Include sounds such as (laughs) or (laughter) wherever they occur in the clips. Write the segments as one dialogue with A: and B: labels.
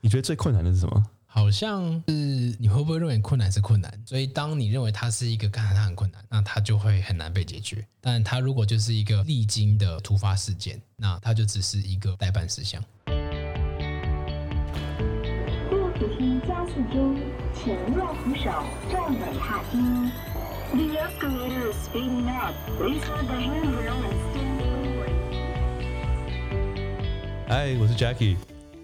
A: 你觉得最困难的是什么？
B: 好像是你会不会认为困难是困难？所以当你认为它是一个，看它很困难，那它就会很难被解决。但它如果就是一个历经的突发事件，那它就只是一个待办事项。
C: 电扶梯加速中，请握扶手，站稳踏梯。The escalator is speeding up. Please hold the handrail and stand forward.
A: 嗨，我是 Jackie。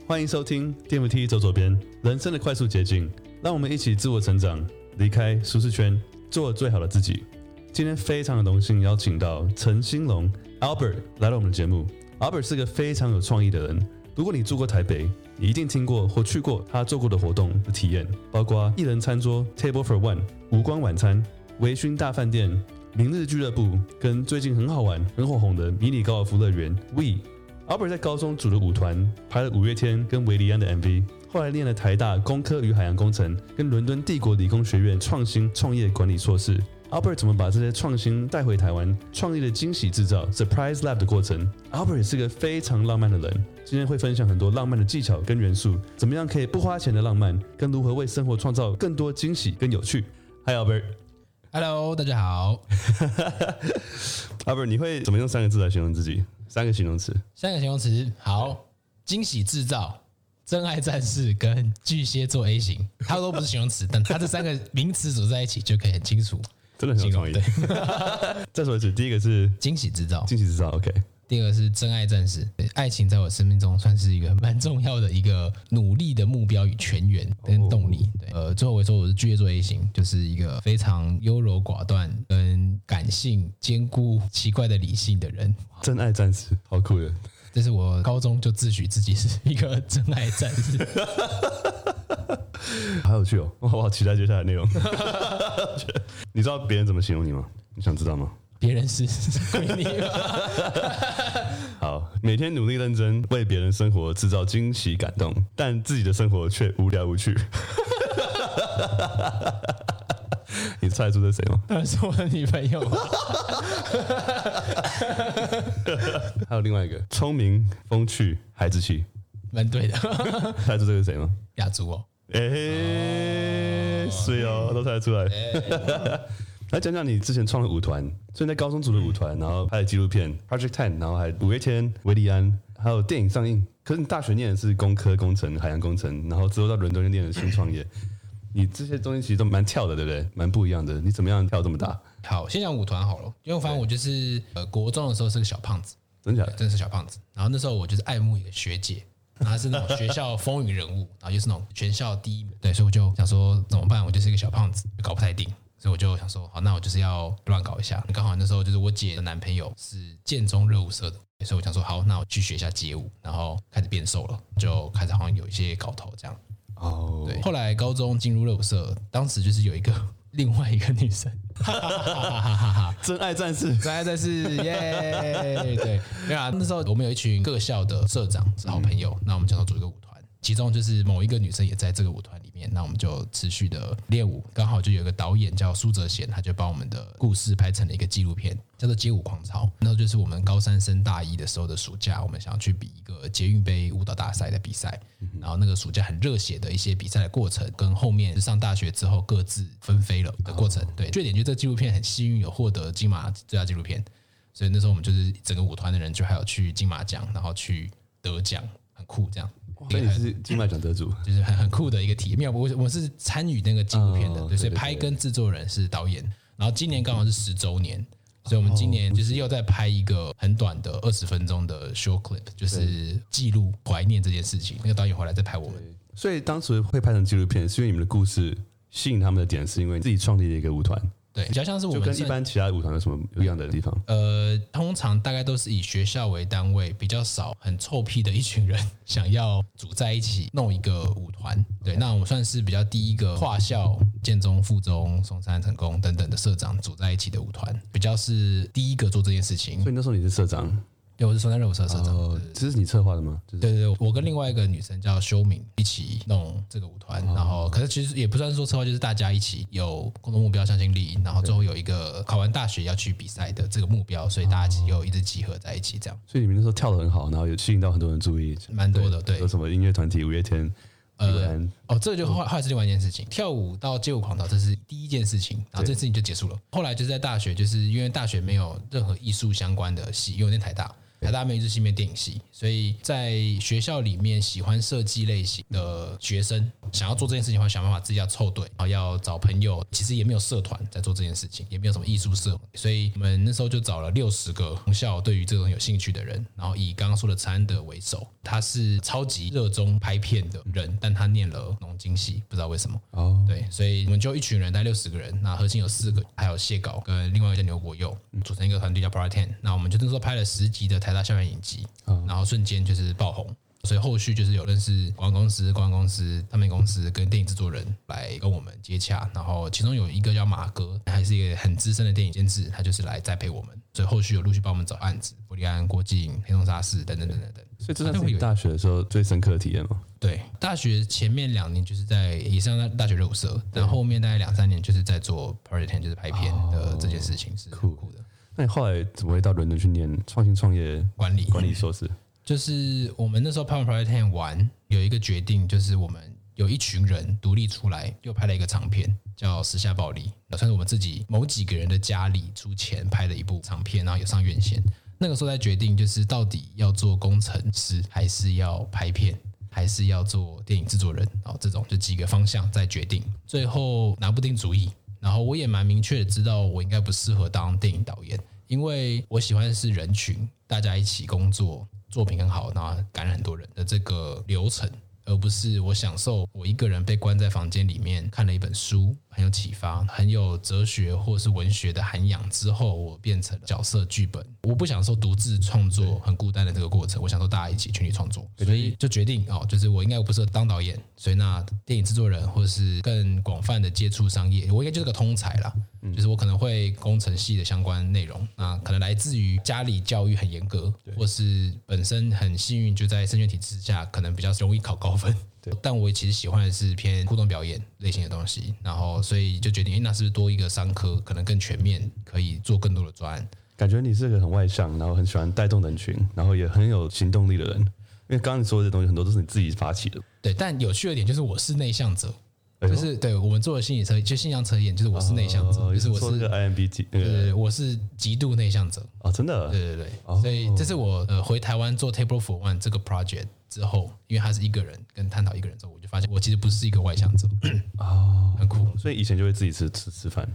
A: 欢迎收听电扶梯走左边，人生的快速捷径。让我们一起自我成长，离开舒适圈，做最好的自己。今天非常的荣幸邀请到陈兴龙 Albert 来到我们的节目。Albert 是个非常有创意的人。如果你住过台北，你一定听过或去过他做过的活动的体验，包括一人餐桌 Table for One、无光晚餐、微醺大饭店、明日俱乐部，跟最近很好玩、很火红的迷你高尔夫乐园 We。Albert 在高中组了舞团，拍了五月天跟韦礼安的 MV，后来念了台大工科与海洋工程，跟伦敦帝国理工学院创新创业管理硕士。Albert 怎么把这些创新带回台湾，创立了惊喜制造 Surprise Lab 的过程？Albert 也是个非常浪漫的人，今天会分享很多浪漫的技巧跟元素，怎么样可以不花钱的浪漫，跟如何为生活创造更多惊喜跟有趣。Hi Albert，Hello，
B: 大家好。(laughs)
A: Albert，你会怎么用三个字来形容自己？三个形容词，
B: 三个形容词，好，惊喜制造、真爱战士跟巨蟹座 A 型，它都不是形容词，但它这三个名词组在一起就可以很清楚，
A: 真的很有创意。对，(laughs) 再说一次，第一个是？
B: 惊喜制造，
A: 惊喜制造，OK。
B: 第二个是真爱战士，爱情在我生命中算是一个蛮重要的一个努力的目标与泉源跟动力。对，呃，最后我说我是巨蟹座 A 型，就是一个非常优柔寡断跟感性兼顾奇怪的理性的人。
A: 真爱战士，好酷的！
B: 这是我高中就自诩自己是一个真爱战士，(laughs)
A: 好有趣哦！我好期待接下来的内容。(laughs) 你知道别人怎么形容你吗？你想知道吗？
B: 别人是 (laughs) 闺蜜。(laughs)
A: 好，每天努力认真为别人生活制造惊喜感动，但自己的生活却无聊无趣。(laughs) 你猜得出这是谁吗？
B: 当然是我的女朋友。
A: 还有另外一个，聪明、风趣、孩子气，
B: 蛮对的。
A: 猜出这个是谁吗？
B: 亚竹哦。
A: 哎、欸，是哦，都猜得出来。欸来讲讲你之前创的舞团，所以在高中组的舞团，然后拍了纪录片 Project Ten，然后还五月天、维利安，还有电影上映。可是你大学念的是工科工程、海洋工程，然后之后到伦敦念了新创业，你这些东西其实都蛮跳的，对不对？蛮不一样的。你怎么样跳这么大？
B: 好，先讲舞团好了，因为我发现我就是呃国中的时候是个小胖子，
A: 真假的？
B: 真的是小胖子。然后那时候我就是爱慕一个学姐，然后是那种学校风云人物，然后又是那种全校第一名，对，所以我就想说怎么办？我就是一个小胖子，搞不太定。所以我就想说，好，那我就是要乱搞一下。刚好那时候就是我姐的男朋友是建中热舞社的，所以我想说，好，那我去学一下街舞，然后开始变瘦了，就开始好像有一些搞头这样。哦，对。后来高中进入热舞社，当时就是有一个 (laughs) 另外一个女生，哈哈哈哈哈哈，
A: 真爱战士，
B: 真爱战士，耶！对，对啊，那时候我们有一群各校的社长是好朋友，嗯、那我们想要组一个舞团，其中就是某一个女生也在这个舞团里。那我们就持续的练舞，刚好就有一个导演叫苏泽贤，他就把我们的故事拍成了一个纪录片，叫做《街舞狂潮》。那就是我们高三升大一的时候的暑假，我们想要去比一个捷运杯舞蹈大赛的比赛。然后那个暑假很热血的一些比赛的过程，跟后面上大学之后各自纷飞了的过程。对，缺点就是这个纪录片很幸运有获得金马最佳纪录片，所以那时候我们就是整个舞团的人就还有去金马奖，然后去得奖，很酷这样。
A: 所以你是金马奖得主，(laughs)
B: 就是很很酷的一个体验。没有，我我是参与那个纪录片的，对，所以拍跟制作人是导演。然后今年刚好是十周年，所以我们今年就是又在拍一个很短的二十分钟的 show clip，就是记录怀念这件事情。那个导演回来再拍我们，
A: 所以当时会拍成纪录片，是因为你们的故事吸引他们的点，是因为自己创立了一个舞团。
B: 对，比较像是我们
A: 跟一般其他舞团有什么不一样的地方？
B: 呃，通常大概都是以学校为单位，比较少很臭屁的一群人 (laughs) 想要组在一起弄一个舞团。对，那我们算是比较第一个跨校、建中、附中、松山、成功等等的社长组在一起的舞团，比较是第一个做这件事情。
A: 所以那时候你是社长。
B: 对，我是松山热舞社社长。
A: 哦，这是你策划的吗？就是、
B: 对对对，我跟另外一个女生叫修敏一起弄这个舞团，哦、然后可是其实也不算说策划，就是大家一起有共同目标、向心力，然后最后有一个考完大学要去比赛的这个目标，所以大家又一直集合在一起这样。
A: 所以你们那时候跳得很好，然后有吸引到很多人注意，
B: 蛮多的。对，
A: 有什么音乐团体五月天、
B: 呃，哦，这个就后后来是另外一件事情。跳舞到街舞狂潮，这是第一件事情，然后这件事情就结束了。后来就是在大学，就是因为大学没有任何艺术相关的系，因为我念台大。台大没有艺术系，没电影系，所以在学校里面喜欢设计类型的学生，想要做这件事情的话，想办法自己要凑对，然后要找朋友。其实也没有社团在做这件事情，也没有什么艺术社，所以我们那时候就找了六十个同校对于这种有兴趣的人，然后以刚刚说的陈安德为首，他是超级热衷拍片的人，但他念了农经系，不知道为什么。哦，对，所以我们就一群人，大概六十个人，那核心有四个，还有谢稿跟另外一个叫牛国佑，组成一个团队叫 Part Ten。那我们就那时候拍了十集的台。校园影集，然后瞬间就是爆红，所以后续就是有认识广告公司、广告公司、唱片公司跟电影制作人来跟我们接洽，然后其中有一个叫马哥，还是一个很资深的电影监制，他就是来栽培我们，所以后续有陆续帮我们找案子，伯利安、郭静、黑松沙士等等等等等。
A: 所以这是你大学的时候最深刻的体验吗？
B: 对，大学前面两年就是在也上大学热舞社，然后后面大概两三年就是在做 Ten，就是拍片的这件事情是酷酷的。
A: 那你后来怎么会到伦敦去念创新创业管理管理硕士？
B: 就是我们那时候拍完 Part Ten 完，有一个决定，就是我们有一群人独立出来，又拍了一个长片，叫《时下暴力》，算是我们自己某几个人的家里出钱拍的一部长片，然后有上院线。那个时候在决定，就是到底要做工程师，还是要拍片，还是要做电影制作人，然后这种就几个方向在决定，最后拿不定主意。然后我也蛮明确的知道，我应该不适合当电影导演，因为我喜欢的是人群，大家一起工作，作品很好，然后感染很多人的这个流程。而不是我享受我一个人被关在房间里面看了一本书，很有启发，很有哲学或是文学的涵养之后，我变成角色剧本。我不享受独自创作很孤单的这个过程，我享受大家一起全力创作，所以就决定哦，就是我应该不适合当导演，所以那电影制作人或是更广泛的接触商业，我应该就是个通才啦。就是我可能会工程系的相关内容，那可能来自于家里教育很严格，或是本身很幸运就在升学体制下，可能比较容易考高分。对，但我其实喜欢的是偏互动表演类型的东西，然后所以就决定，哎，那是不是多一个商科，可能更全面，可以做更多的专案？
A: 感觉你是个很外向，然后很喜欢带动人群，然后也很有行动力的人。因为刚刚你说的这东西很多都是你自己发起的。
B: 对，但有趣的点就是我是内向者。就是对我们做的心理测验，就性向测验，就是我是内向者，哦、就是我是
A: 个 IMBT，
B: 对，对，对，我是极度内向者
A: 哦，真的，
B: 对对对，哦、所以这是我呃回台湾做 Table for One 这个 project 之后，因为他是一个人跟探讨一个人之后，我就发现我其实不是一个外向者。
A: 哦，(coughs)
B: 很酷，
A: 所以以前就会自己吃吃吃饭，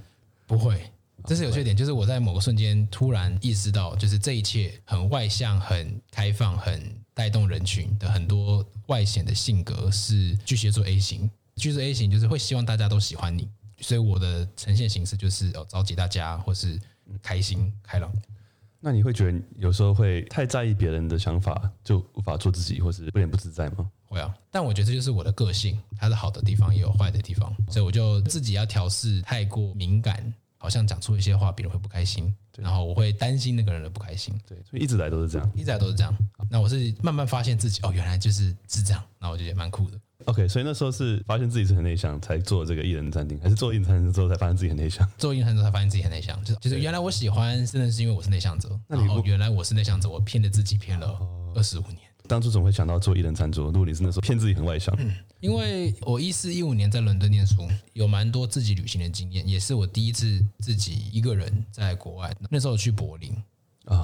B: 不会，这是有缺点，就是我在某个瞬间突然意识到，就是这一切很外向、很开放、很带动人群的很多外显的性格是巨蟹座 A 型。巨蟹座 A 型就是会希望大家都喜欢你，所以我的呈现形式就是哦，召集大家，或是开心开朗。
A: 那你会觉得有时候会太在意别人的想法，就无法做自己，或是有点不自在吗？
B: 会啊，但我觉得这就是我的个性，它是好的地方，也有坏的地方，所以我就自己要调试，太过敏感，好像讲出一些话，别人会不开心，然后我会担心那个人的不开心。
A: 对，所以一直来都是这样，
B: 一直来都是这样。那我是慢慢发现自己，哦，原来就是是这样，那我觉得也蛮酷的。
A: OK，所以那时候是发现自己是很内向，才做这个艺人餐厅，还是做艺人餐厅之后才发现自己很内向？
B: 做艺人餐厅之后才发现自己很内向，就是就是原来我喜欢，真的是因为我是内向者。那你然后原来我是内向者，我骗了自己骗了二十五年。
A: 当初怎么会想到做艺人餐桌？如果你是那时候骗自己很外向，
B: 嗯，因为我一四一五年在伦敦念书，有蛮多自己旅行的经验，也是我第一次自己一个人在国外。那时候去柏林，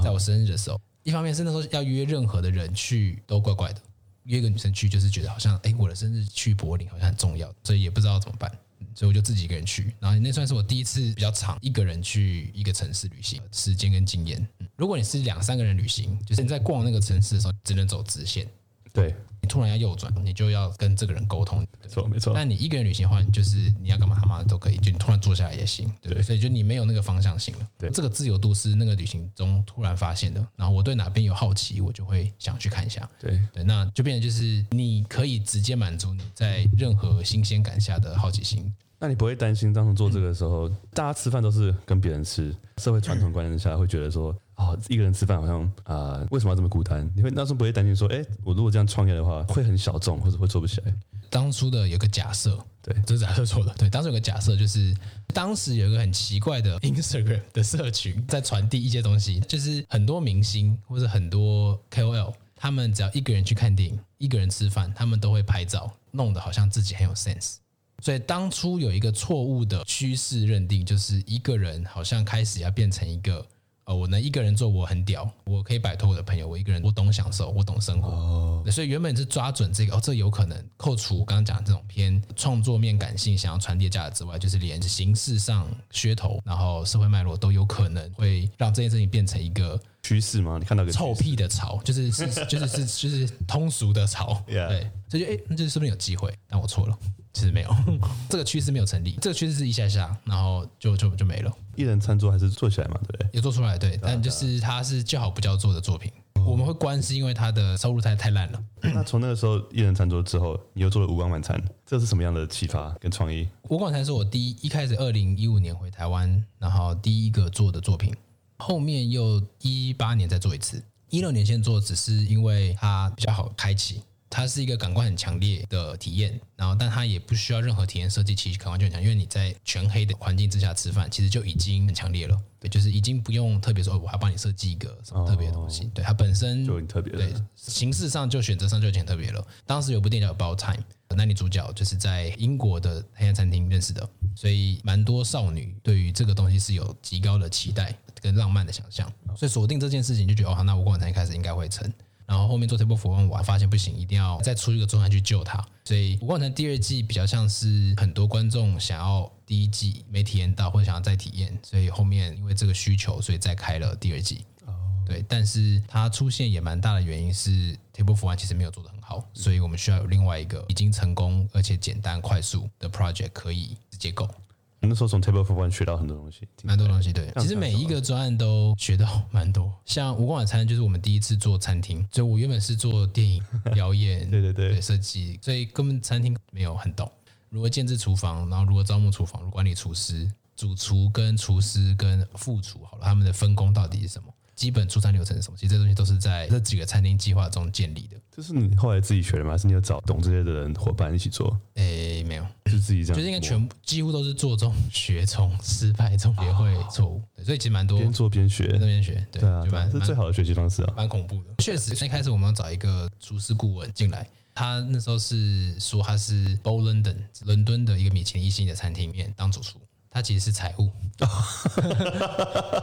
B: 在我生日的时候，一方面是那时候要约任何的人去都怪怪的。约个女生去，就是觉得好像，哎，我的生日去柏林好像很重要，所以也不知道怎么办，所以我就自己一个人去。然后那算是我第一次比较长一个人去一个城市旅行，时间跟经验。如果你是两三个人旅行，就是你在逛那个城市的时候，只能走直线。
A: 对。
B: 你突然要右转，你就要跟这个人沟通。
A: 没错，没错。
B: 但你一个人旅行的话，就是你要干嘛干嘛都可以，就你突然坐下来也行。对，对，所以就你没有那个方向性了。对，这个自由度是那个旅行中突然发现的。然后我对哪边有好奇，我就会想去看一下。
A: 对
B: 对，那就变成就是你可以直接满足你在任何新鲜感下的好奇心。
A: 那你不会担心当时做这个的时候，嗯、大家吃饭都是跟别人吃，社会传统观念下会觉得说。哦，一个人吃饭好像啊、呃，为什么要这么孤单？你会那时候不会担心说，哎，我如果这样创业的话，会很小众，或者会做不起来？
B: 当初的有个假设，
A: 对，
B: 这是假设错的。对，当时有个假设，就是当时有一个很奇怪的 Instagram 的社群在传递一些东西，就是很多明星或者很多 KOL，他们只要一个人去看电影，一个人吃饭，他们都会拍照。弄得好像自己很有 sense。所以当初有一个错误的趋势认定，就是一个人好像开始要变成一个。呃，我能一个人做，我很屌，我可以摆脱我的朋友，我一个人，我懂享受，我懂生活。哦，所以原本是抓准这个，哦，这有可能扣除我刚刚讲的这种偏创作面感性想要传递价值之外，就是连形式上噱头，然后社会脉络都有可能会让这件事情变成一个
A: 趋势吗？你看到个
B: 臭屁的潮，就是是就是是就是通俗的潮. (laughs) 对，所以就哎，那就是不是有机会？但我错了。其实没有，这个趋势没有成立。这个趋势是一下下，然后就就就没了。
A: 一人餐桌还是做起来嘛，对不对？
B: 也做出来，对。但就是它是叫好不叫座的作品。我们会关是因为它的收入太太烂了。
A: 那从那个时候一人餐桌之后，你又做了无光晚餐，这是什么样的启发跟创意？
B: 无光晚餐是我第一一开始二零一五年回台湾，然后第一个做的作品，后面又一八年再做一次，一六年先做，只是因为它比较好开启。它是一个感官很强烈的体验，然后但它也不需要任何体验设计，其实感官就很强，因为你在全黑的环境之下吃饭，其实就已经很强烈了。对，就是已经不用特别说，我还帮你设计一个什么特别的东西。哦、对，它本身
A: 就很特别。
B: 对，形式上就选择上就很特别了。当时有部电影叫《About Time》，男女主角就是在英国的黑暗餐厅认识的，所以蛮多少女对于这个东西是有极高的期待跟浪漫的想象，所以锁定这件事情就觉得哦，那无光晚餐一开始应该会成。然后后面做 Table for One，我还发现不行，一定要再出一个状态去救它。所以无光晚餐第二季比较像是很多观众想要第一季没体验到，或者想要再体验，所以后面因为这个需求，所以再开了第二季。哦，对，但是它出现也蛮大的原因是 Table for One 其实没有做得很好，所以我们需要有另外一个已经成功而且简单快速的 project 可以直接 go。
A: 那时候从 Table for One 学到很多东西，
B: 蛮多东西。对，其实每一个专案都学到蛮多。像无光晚餐就是我们第一次做餐厅，所以我原本是做电影 (laughs) 表演，
A: 对对对，
B: 设计，所以根本餐厅没有很懂。如何建置厨房，然后如何招募厨房，如何管理厨师、主厨跟厨师跟副厨，好了，他们的分工到底是什么？基本出餐流程是什么？其实这东西都是在这几个餐厅计划中建立的。
A: 这是你后来自己学的吗？还是你有找懂这些的人伙伴一起做？
B: 诶，没有，
A: 是自己这样。
B: 就是应该全部几乎都是做中学中失败中也会错误，所以其实蛮多
A: 边做边学，
B: 边做边学，对，
A: 对啊，蛮是最好的学习方式啊，
B: 蛮恐怖的。确实，一开始我们要找一个厨师顾问进来，他那时候是说他是 Bow London 伦敦的一个米其林一星的餐厅里面当主厨。他其实是财务，(laughs)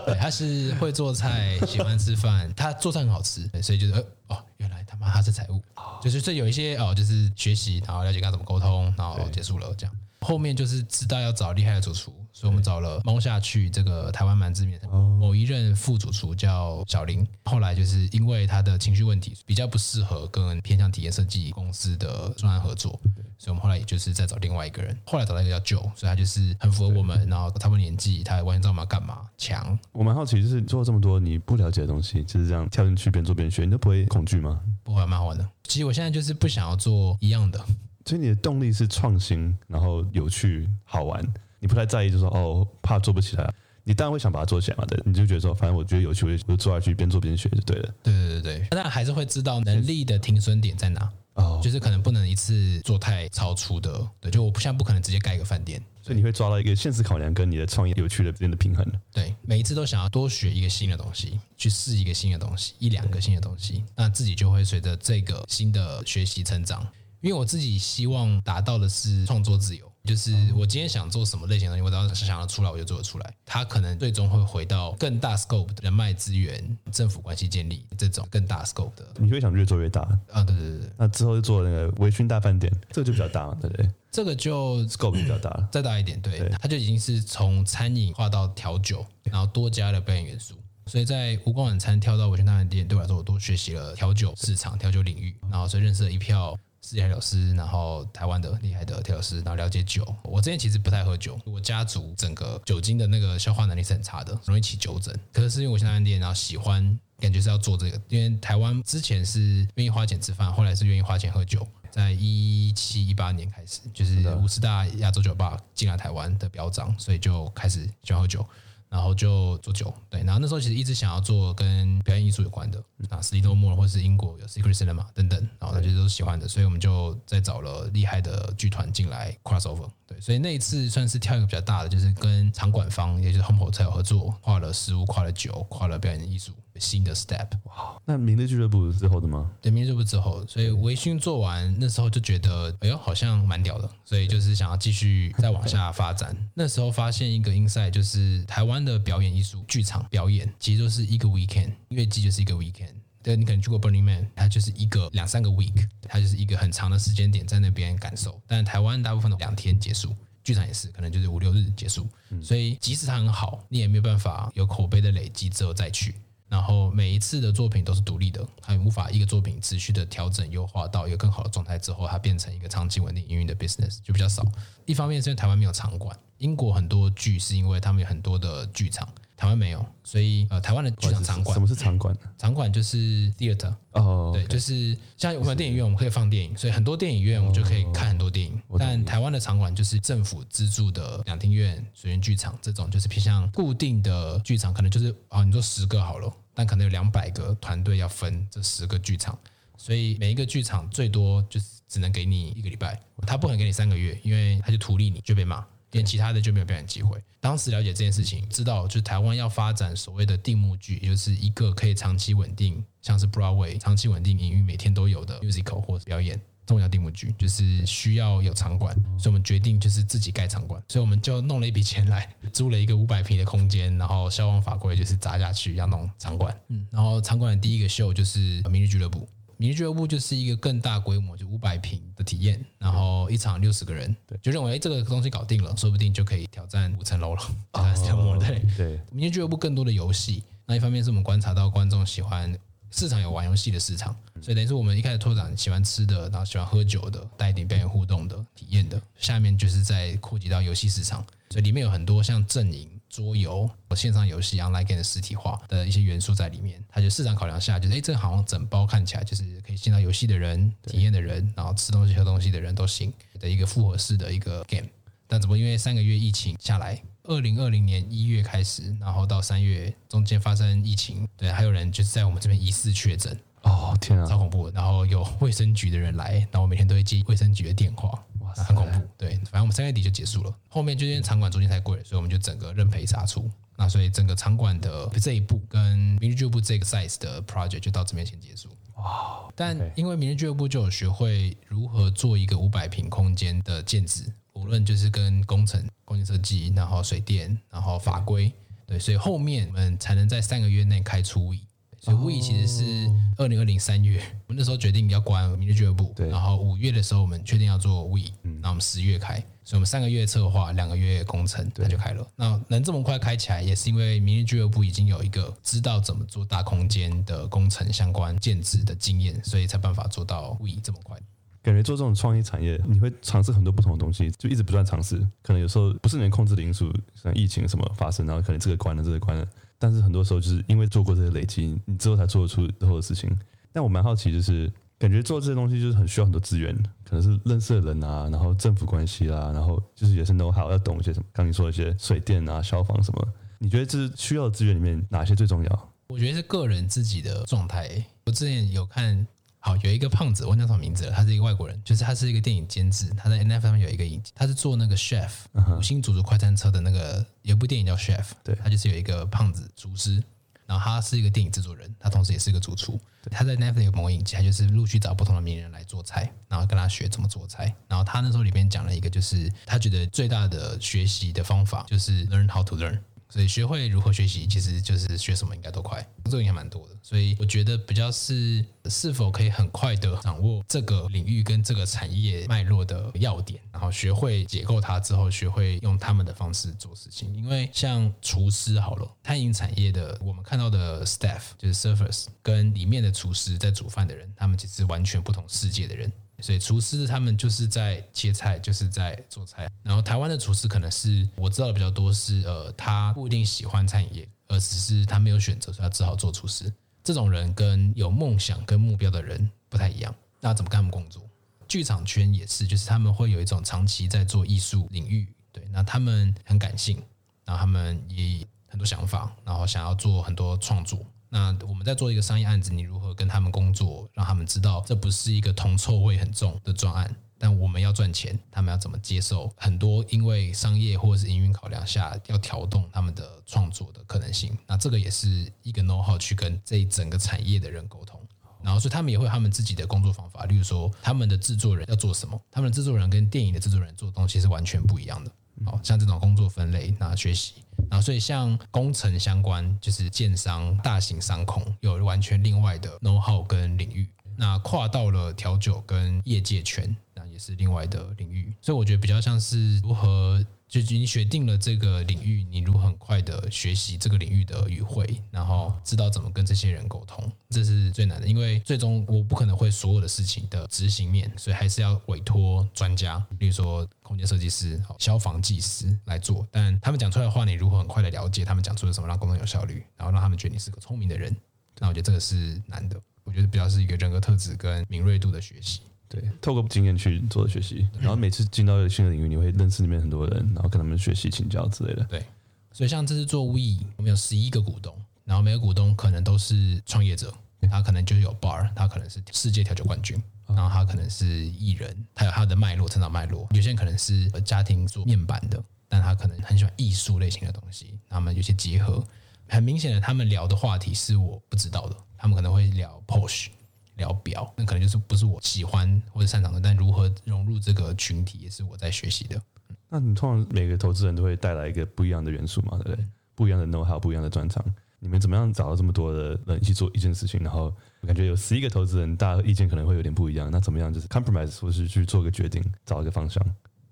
B: 对，他是会做菜，喜欢吃饭，他做菜很好吃，所以就是呃哦，原来他妈他是财务，就是这有一些哦，就是学习，然后了解该怎么沟通，然后结束了这样。后面就是知道要找厉害的主厨，所以我们找了猫下去这个台湾蛮知名的某一任副主厨叫小林。后来就是因为他的情绪问题，比较不适合跟偏向体验设计公司的专案合作，所以我们后来也就是再找另外一个人。后来找到一个叫 Joe，所以他就是很符合我们，然后他们年纪，他也完全知道我们要干嘛。强，
A: 我蛮好奇，就是做了这么多你不了解的东西，就是这样跳进去边做边学，你都不会恐惧吗？
B: 不会，蛮好玩的。其实我现在就是不想要做一样的。
A: 所以你的动力是创新，然后有趣好玩，你不太在意，就是说哦，怕做不起来，你当然会想把它做起来嘛。对，你就觉得说，反正我觉得有趣，我就做下去，边做边学就对了。
B: 对对对对，但还是会知道能力的停损点在哪。哦，就是可能不能一次做太超出的。对，就我不像不可能直接盖一个饭店，
A: 所以你会抓到一个现实考量跟你的创意有趣的之间的平衡。
B: 对，每一次都想要多学一个新的东西，去试一个新的东西，一两个新的东西，那自己就会随着这个新的学习成长。因为我自己希望达到的是创作自由，就是我今天想做什么类型的东西，我只要想要出来，我就做得出来。它可能最终会回到更大 scope 的人脉资源、政府关系建立这种更大 scope 的。
A: 你会想越做越大
B: 啊？对对对对。
A: 那之后就做那个微醺大饭店，这个就比较大嘛，对不对？
B: 这个就
A: scope 比较大了，
B: 再大一点。对，它就已经是从餐饮跨到调酒，然后多加了表演元素。所以在无光晚餐跳到微醺大饭店，对我来说，我多学习了调酒市场、调酒领域，然后所以认识了一票。世界调酒师，然后台湾的厉害的调酒师，然后了解酒。我之前其实不太喝酒，我家族整个酒精的那个消化能力是很差的，容易起酒疹。可是因为我现在练，然后喜欢，感觉是要做这个。因为台湾之前是愿意花钱吃饭，后来是愿意花钱喝酒。在一七一八年开始，就是五十大亚洲酒吧进来台湾的表彰，所以就开始喜欢喝酒。然后就做酒，对，然后那时候其实一直想要做跟表演艺术有关的，啊，斯蒂诺莫或者是英国有 Secret Cinema 等等，然后大家都是喜欢的，所以我们就再找了厉害的剧团进来 crossover，对，所以那一次算是跳一个比较大的，就是跟场馆方，也就是 Home Hotel 合作，跨了食物，跨了酒，跨了表演艺术，新的 step。
A: 哇，那明日俱乐部之后的吗？
B: 对，明日俱乐部之后，所以微醺做完那时候就觉得，哎呦，好像蛮屌的，所以就是想要继续再往下发展。(laughs) 那时候发现一个 insight，就是台湾的表演艺术剧场表演，其实就是一个 weekend，音乐季就是一个 weekend。对，你可能去过 Burning Man，它就是一个两三个 week，它就是一个很长的时间点在那边感受。但台湾大部分都两天结束。剧场也是，可能就是五六日结束，所以即使它很好，你也没有办法有口碑的累积之后再去。然后每一次的作品都是独立的，它也无法一个作品持续的调整优化到一个更好的状态之后，它变成一个长期稳定营运的 business 就比较少。一方面是因为台湾没有场馆，英国很多剧是因为他们有很多的剧场。台湾没有，所以呃，台湾的剧场场馆，
A: 什么是场馆？
B: 场馆就是 theater
A: 哦，
B: 对，就是像我们电影院，我们可以放电影，所以很多电影院我们就可以看很多电影。但台湾的场馆就是政府资助的两厅院、水源剧场这种，就是偏向固定的剧场，可能就是啊，你说十个好了，但可能有两百个团队要分这十个剧场，所以每一个剧场最多就是只能给你一个礼拜，他不可能给你三个月，因为他就图利你就被骂。连其他的就没有表演机会。当时了解这件事情，知道就台湾要发展所谓的定目剧，也就是一个可以长期稳定，像是 Broadway 长期稳定营运每天都有的 musical 或者表演，这种叫定目剧，就是需要有场馆，所以我们决定就是自己盖场馆，所以我们就弄了一笔钱来租了一个五百平的空间，然后消防法规就是砸下去要弄场馆，嗯，然后场馆的第一个秀就是明日俱乐部。明日俱乐部就是一个更大规模，就五百平的体验，然后一场六十个人，对，就认为这个东西搞定了，说不定就可以挑战五层楼了。(laughs) 对。明日俱乐部更多的游戏，那一方面是我们观察到观众喜欢市场有玩游戏的市场，所以等于是我们一开始拓展喜欢吃的，然后喜欢喝酒的，带一点表演互动的体验的，下面就是在扩及到游戏市场，所以里面有很多像阵营。桌游、线上游戏、online game 的实体化的一些元素在里面，它就市场考量下，就是诶，这好像整包看起来就是可以进到游戏的人、体验的人，然后吃东西、喝东西的人都行的一个复合式的一个 game。但只不过因为三个月疫情下来，二零二零年一月开始，然后到三月中间发生疫情，对，还有人就是在我们这边疑似确诊。
A: 哦天啊，
B: 超恐怖！然后有卫生局的人来，然后我每天都会接卫生局的电话，哇，很恐怖。对，反正我们三月底就结束了。后面就因为场馆租金太贵了，所以我们就整个认赔杀出。那所以整个场馆的这一步跟明日俱乐部这个 size 的 project 就到这边先结束。哇！但因为明日俱乐部就有学会如何做一个五百平空间的建置，无论就是跟工程、工业设计，然后水电，然后法规，对，所以后面我们才能在三个月内开出 We。所以 We 其实是二零二零三月，我们那时候决定要关明日俱乐部，对，然后五月的时候我们确定要做 We，那我们十月开，所以我们三个月策划，两个月工程，它就开了。那能这么快开起来，也是因为明日俱乐部已经有一个知道怎么做大空间的工程相关建制的经验，所以才办法做到 We 这么快。
A: 感觉做这种创意产业，你会尝试很多不同的东西，就一直不断尝试。可能有时候不是能控制的因素，像疫情什么发生，然后可能这个关了，这个关了。但是很多时候就是因为做过这些累积，你之后才做得出之后的事情。但我蛮好奇，就是感觉做这些东西就是很需要很多资源，可能是认识的人啊，然后政府关系啦、啊，然后就是也是 know how 要懂一些什么。刚你说的一些水电啊、消防什么，你觉得这需要的资源里面哪些最重要？
B: 我觉得是个人自己的状态。我之前有看。好，有一个胖子，我忘记叫什么名字了。他是一个外国人，就是他是一个电影监制，他在 N F 上面有一个影集，他是做那个 chef 五星主厨快餐车的那个，有一部电影叫 chef，对，他就是有一个胖子厨师，然后他是一个电影制作人，他同时也是一个主厨。他在 Netflix 有某个影集，他就是陆续找不同的名人来做菜，然后跟他学怎么做菜。然后他那时候里面讲了一个，就是他觉得最大的学习的方法就是 learn how to learn。所以学会如何学习，其实就是学什么应该都快，这个应该蛮多的。所以我觉得比较是是否可以很快的掌握这个领域跟这个产业脉络的要点，然后学会解构它之后，学会用他们的方式做事情。因为像厨师好了，餐饮产业的我们看到的 staff 就是 servers，跟里面的厨师在煮饭的人，他们其实完全不同世界的人。所以厨师他们就是在切菜，就是在做菜。然后台湾的厨师可能是我知道的比较多是，呃，他不一定喜欢餐饮业，而只是他没有选择，所以他只好做厨师。这种人跟有梦想跟目标的人不太一样。那怎么跟他们工作？剧场圈也是，就是他们会有一种长期在做艺术领域，对，那他们很感性，然后他们也很多想法，然后想要做很多创作。那我们在做一个商业案子，你如何跟他们工作，让他们知道这不是一个铜臭味很重的专案，但我们要赚钱，他们要怎么接受很多因为商业或者是营运考量下要调动他们的创作的可能性？那这个也是一个 know how 去跟这一整个产业的人沟通。然后，所以他们也会有他们自己的工作方法，例如说他们的制作人要做什么，他们的制作人跟电影的制作人做的东西是完全不一样的。好像这种工作分类，那学习，然后所以像工程相关，就是建商、大型商控，有完全另外的 know how 跟领域。那跨到了调酒跟业界圈，是另外的领域。所以我觉得比较像是如何。就你决定了这个领域，你如何很快的学习这个领域的语汇，然后知道怎么跟这些人沟通，这是最难的。因为最终我不可能会所有的事情的执行面，所以还是要委托专家，比如说空间设计师、消防技师来做。但他们讲出来的话，你如何很快的了解他们讲出了什么，让沟通有效率，然后让他们觉得你是个聪明的人，那我觉得这个是难的。我觉得比较是一个人格特质跟敏锐度的学习。
A: 对，透过经验去做的学习，然后每次进到一个新的领域，你会认识里面很多人，然后跟他们学习、请教之类的。
B: 对，所以像这次做 We，我们有十一个股东，然后每个股东可能都是创业者，他可能就有 bar，他可能是世界调酒冠军，然后他可能是艺人，他有他的脉络、成长脉络。有些人可能是家庭做面板的，但他可能很喜欢艺术类型的东西，他们有些结合。很明显的，他们聊的话题是我不知道的，他们可能会聊 Porsche。聊表，那可能就是不是我喜欢或者擅长的，但如何融入这个群体，也是我在学习的。
A: 那你通常每个投资人都会带来一个不一样的元素嘛，对不对？不一样的 know how，不一样的专长。你们怎么样找到这么多的人一起做一件事情？然后我感觉有十一个投资人，大家意见可能会有点不一样。那怎么样就是 compromise，或是去做个决定，找一个方向？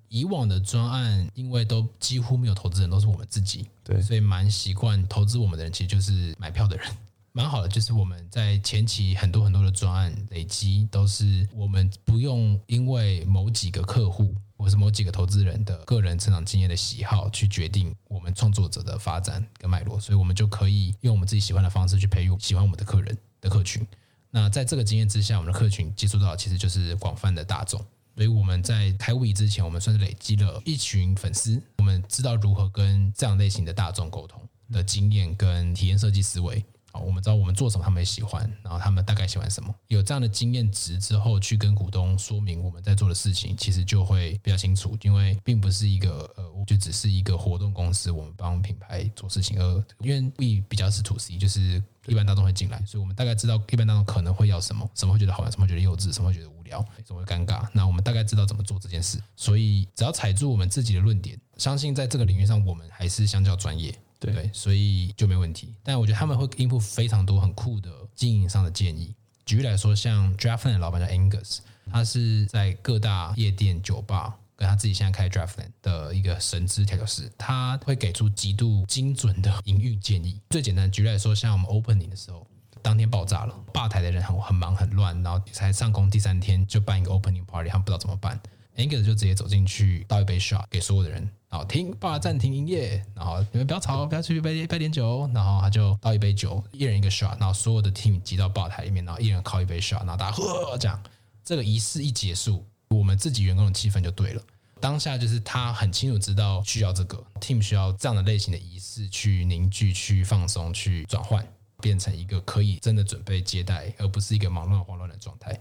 B: 以往的专案，因为都几乎没有投资人，都是我们自己，
A: 对，
B: 所以蛮习惯投资我们的人，其实就是买票的人。蛮好的，就是我们在前期很多很多的专案累积，都是我们不用因为某几个客户或是某几个投资人的个人成长经验的喜好去决定我们创作者的发展跟脉络，所以我们就可以用我们自己喜欢的方式去培育喜欢我们的客人的客群。那在这个经验之下，我们的客群接触到其实就是广泛的大众，所以我们在开 We 之前，我们算是累积了一群粉丝，我们知道如何跟这样类型的大众沟通的经验跟体验设计思维。好，我们知道我们做什么，他们也喜欢，然后他们大概喜欢什么。有这样的经验值之后，去跟股东说明我们在做的事情，其实就会比较清楚。因为并不是一个呃，就只是一个活动公司，我们帮品牌做事情。而因为 We 比较是 To C，就是一般大众会进来，所以我们大概知道一般大众可能会要什么，什么会觉得好玩，什么会觉得幼稚，什么会觉得无聊，什么会尴尬。那我们大概知道怎么做这件事，所以只要踩住我们自己的论点，相信在这个领域上，我们还是相较专业。对，所以就没问题。但我觉得他们会 input 非常多很酷的经营上的建议。举例来说，像 Draftland 的老板叫 Angus，他是在各大夜店、酒吧跟他自己现在开 Draftland 的一个神之调酒师，他会给出极度精准的营运建议。最简单，举例来说，像我们 opening 的时候，当天爆炸了，吧台的人很很忙很乱，然后才上工第三天就办一个 opening party，他们不知道怎么办。Angus 就直接走进去倒一杯 shot 给所有的人。然后停，爸暂停营业。然后你们不要吵，不要出去杯杯点酒。然后他就倒一杯酒，一人一个 shot。然后所有的 team 挤到吧台里面，然后一人靠一杯 shot。然后大家喝，这样这个仪式一结束，我们自己员工的气氛就对了。当下就是他很清楚知道需要这个 team 需要这样的类型的仪式去凝聚、去放松、去转换，变成一个可以真的准备接待，而不是一个忙乱慌乱的状态。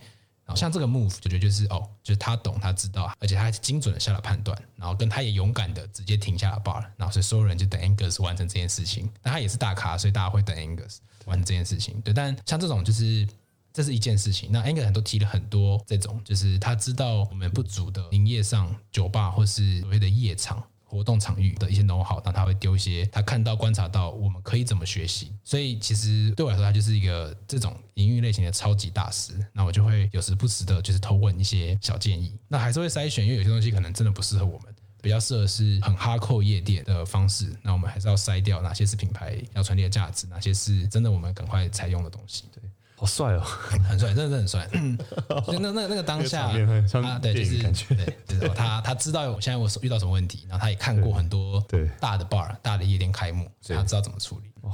B: 像这个 move 就觉得就是哦，就是他懂，他知道，而且他还精准的下了判断，然后跟他也勇敢的直接停下了 bar，然后所以所有人就等 Angus 完成这件事情。那他也是大咖，所以大家会等 Angus 完成这件事情。对，但像这种就是这是一件事情。那 Angus 都提了很多这种，就是他知道我们不足的营业上酒吧或是所谓的夜场。活动场域的一些 know how，那他会丢一些他看到、观察到，我们可以怎么学习。所以其实对我来说，他就是一个这种营运类型的超级大师。那我就会有时不时的，就是偷问一些小建议。那还是会筛选，因为有些东西可能真的不适合我们，比较适合是很哈扣夜店的方式。那我们还是要筛掉哪些是品牌要传递的价值，哪些是真的我们赶快采用的东西。对。
A: 好帅哦，(laughs)
B: 很帅，真的很帅。(laughs) 那那那个当下啊，对，就是对，就是他他知道现在我遇到什么问题，然后他也看过很多对大的 bar 大的夜店开幕，所以他知道怎么处理。哇，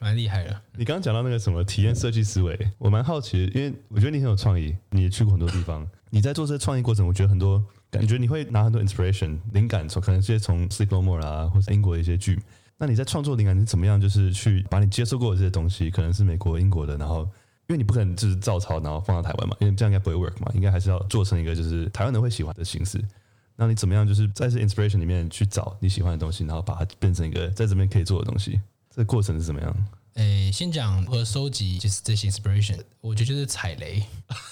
B: 蛮厉害的。
A: 你刚刚讲到那个什么体验设计思维，我蛮好奇，因为我觉得你很有创意，你也去过很多地方。你在做这个创意过程，我觉得很多感觉你会拿很多 inspiration 灵感，从可能是从 Sleep No More 啊，或者英国的一些剧。那你在创作灵感是怎么样？就是去把你接受过的这些东西，可能是美国、英国的，然后。因为你不可能就是照抄，然后放到台湾嘛，因为这样应该不会 work 嘛，应该还是要做成一个就是台湾人会喜欢的形式。那你怎么样，就是在这 inspiration 里面去找你喜欢的东西，然后把它变成一个在这边可以做的东西，这个过程是怎么样？
B: 诶，先讲如何收集就是这些 inspiration，我觉得就是踩雷。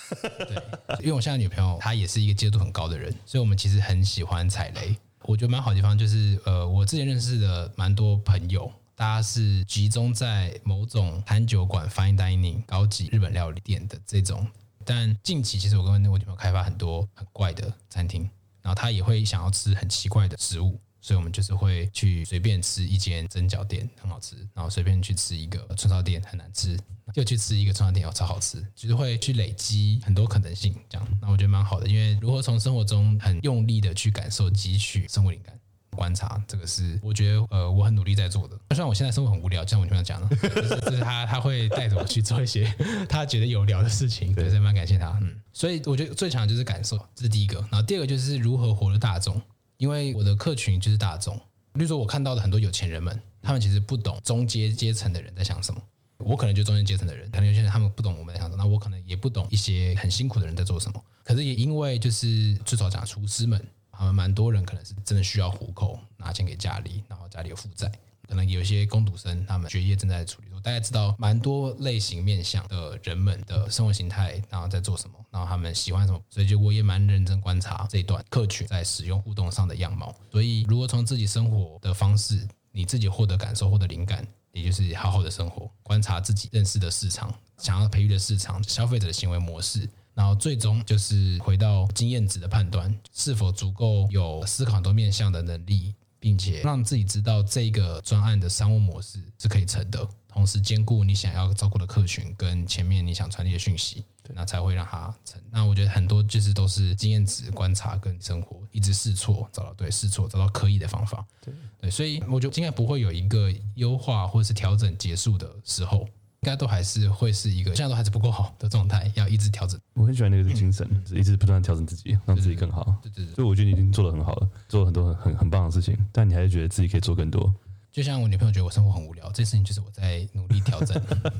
B: (laughs) 对，因为我现在女朋友她也是一个接受度很高的人，所以我们其实很喜欢踩雷。我觉得蛮好的地方就是，呃，我之前认识的蛮多朋友，大家是集中在某种餐酒馆、fine dining、高级日本料理店的这种。但近期其实我跟我女朋友开发很多很怪的餐厅，然后她也会想要吃很奇怪的食物。所以，我们就是会去随便吃一间蒸饺店，很好吃；然后随便去吃一个串烧店，很难吃；又去吃一个串烧店，又超好吃。就是会去累积很多可能性，这样。那我觉得蛮好的，因为如何从生活中很用力的去感受、汲取生活灵感、观察，这个是我觉得呃我很努力在做的。虽然我现在生活很无聊，像我女朋友讲的，就是就是他他会带着我去做一些他觉得有聊的事情，对，所以蛮感谢他。嗯，所以我觉得最强的就是感受，这是第一个。然后第二个就是如何活得大众。因为我的客群就是大众，例如说我看到的很多有钱人们，他们其实不懂中阶阶层的人在想什么。我可能就中间阶层的人，可能有些人他们不懂我们在想什么，那我可能也不懂一些很辛苦的人在做什么。可是也因为就是至少讲厨师们，他们蛮多人可能是真的需要糊口，拿钱给家里，然后家里有负债。可能有些工读生，他们学业正在处理。大概知道蛮多类型面向的人们的生活形态，然后在做什么，然后他们喜欢什么。所以就我也蛮认真观察这一段客群在使用互动上的样貌。所以如果从自己生活的方式，你自己获得感受、获得灵感，也就是好好的生活，观察自己认识的市场、想要培育的市场、消费者的行为模式，然后最终就是回到经验值的判断，是否足够有思考很多面向的能力。并且让自己知道这个专案的商务模式是可以成的，同时兼顾你想要照顾的客群跟前面你想传递的讯息，那才会让它成。那我觉得很多就是都是经验值、观察跟生活，一直试错，找到对，试错找到可以的方法。对对，所以我觉得应该不会有一个优化或者是调整结束的时候。应该都还是会是一个现在都还是不够好的状态，要一直调整。
A: 我很喜欢那个精神，嗯、一直不断调整自己，让自己更好。对对对，所以我觉得你已经做得很好了，做了很多很很很棒的事情，但你还是觉得自己可以做更多。
B: 就像我女朋友觉得我生活很无聊，这事情就是我在努力调整。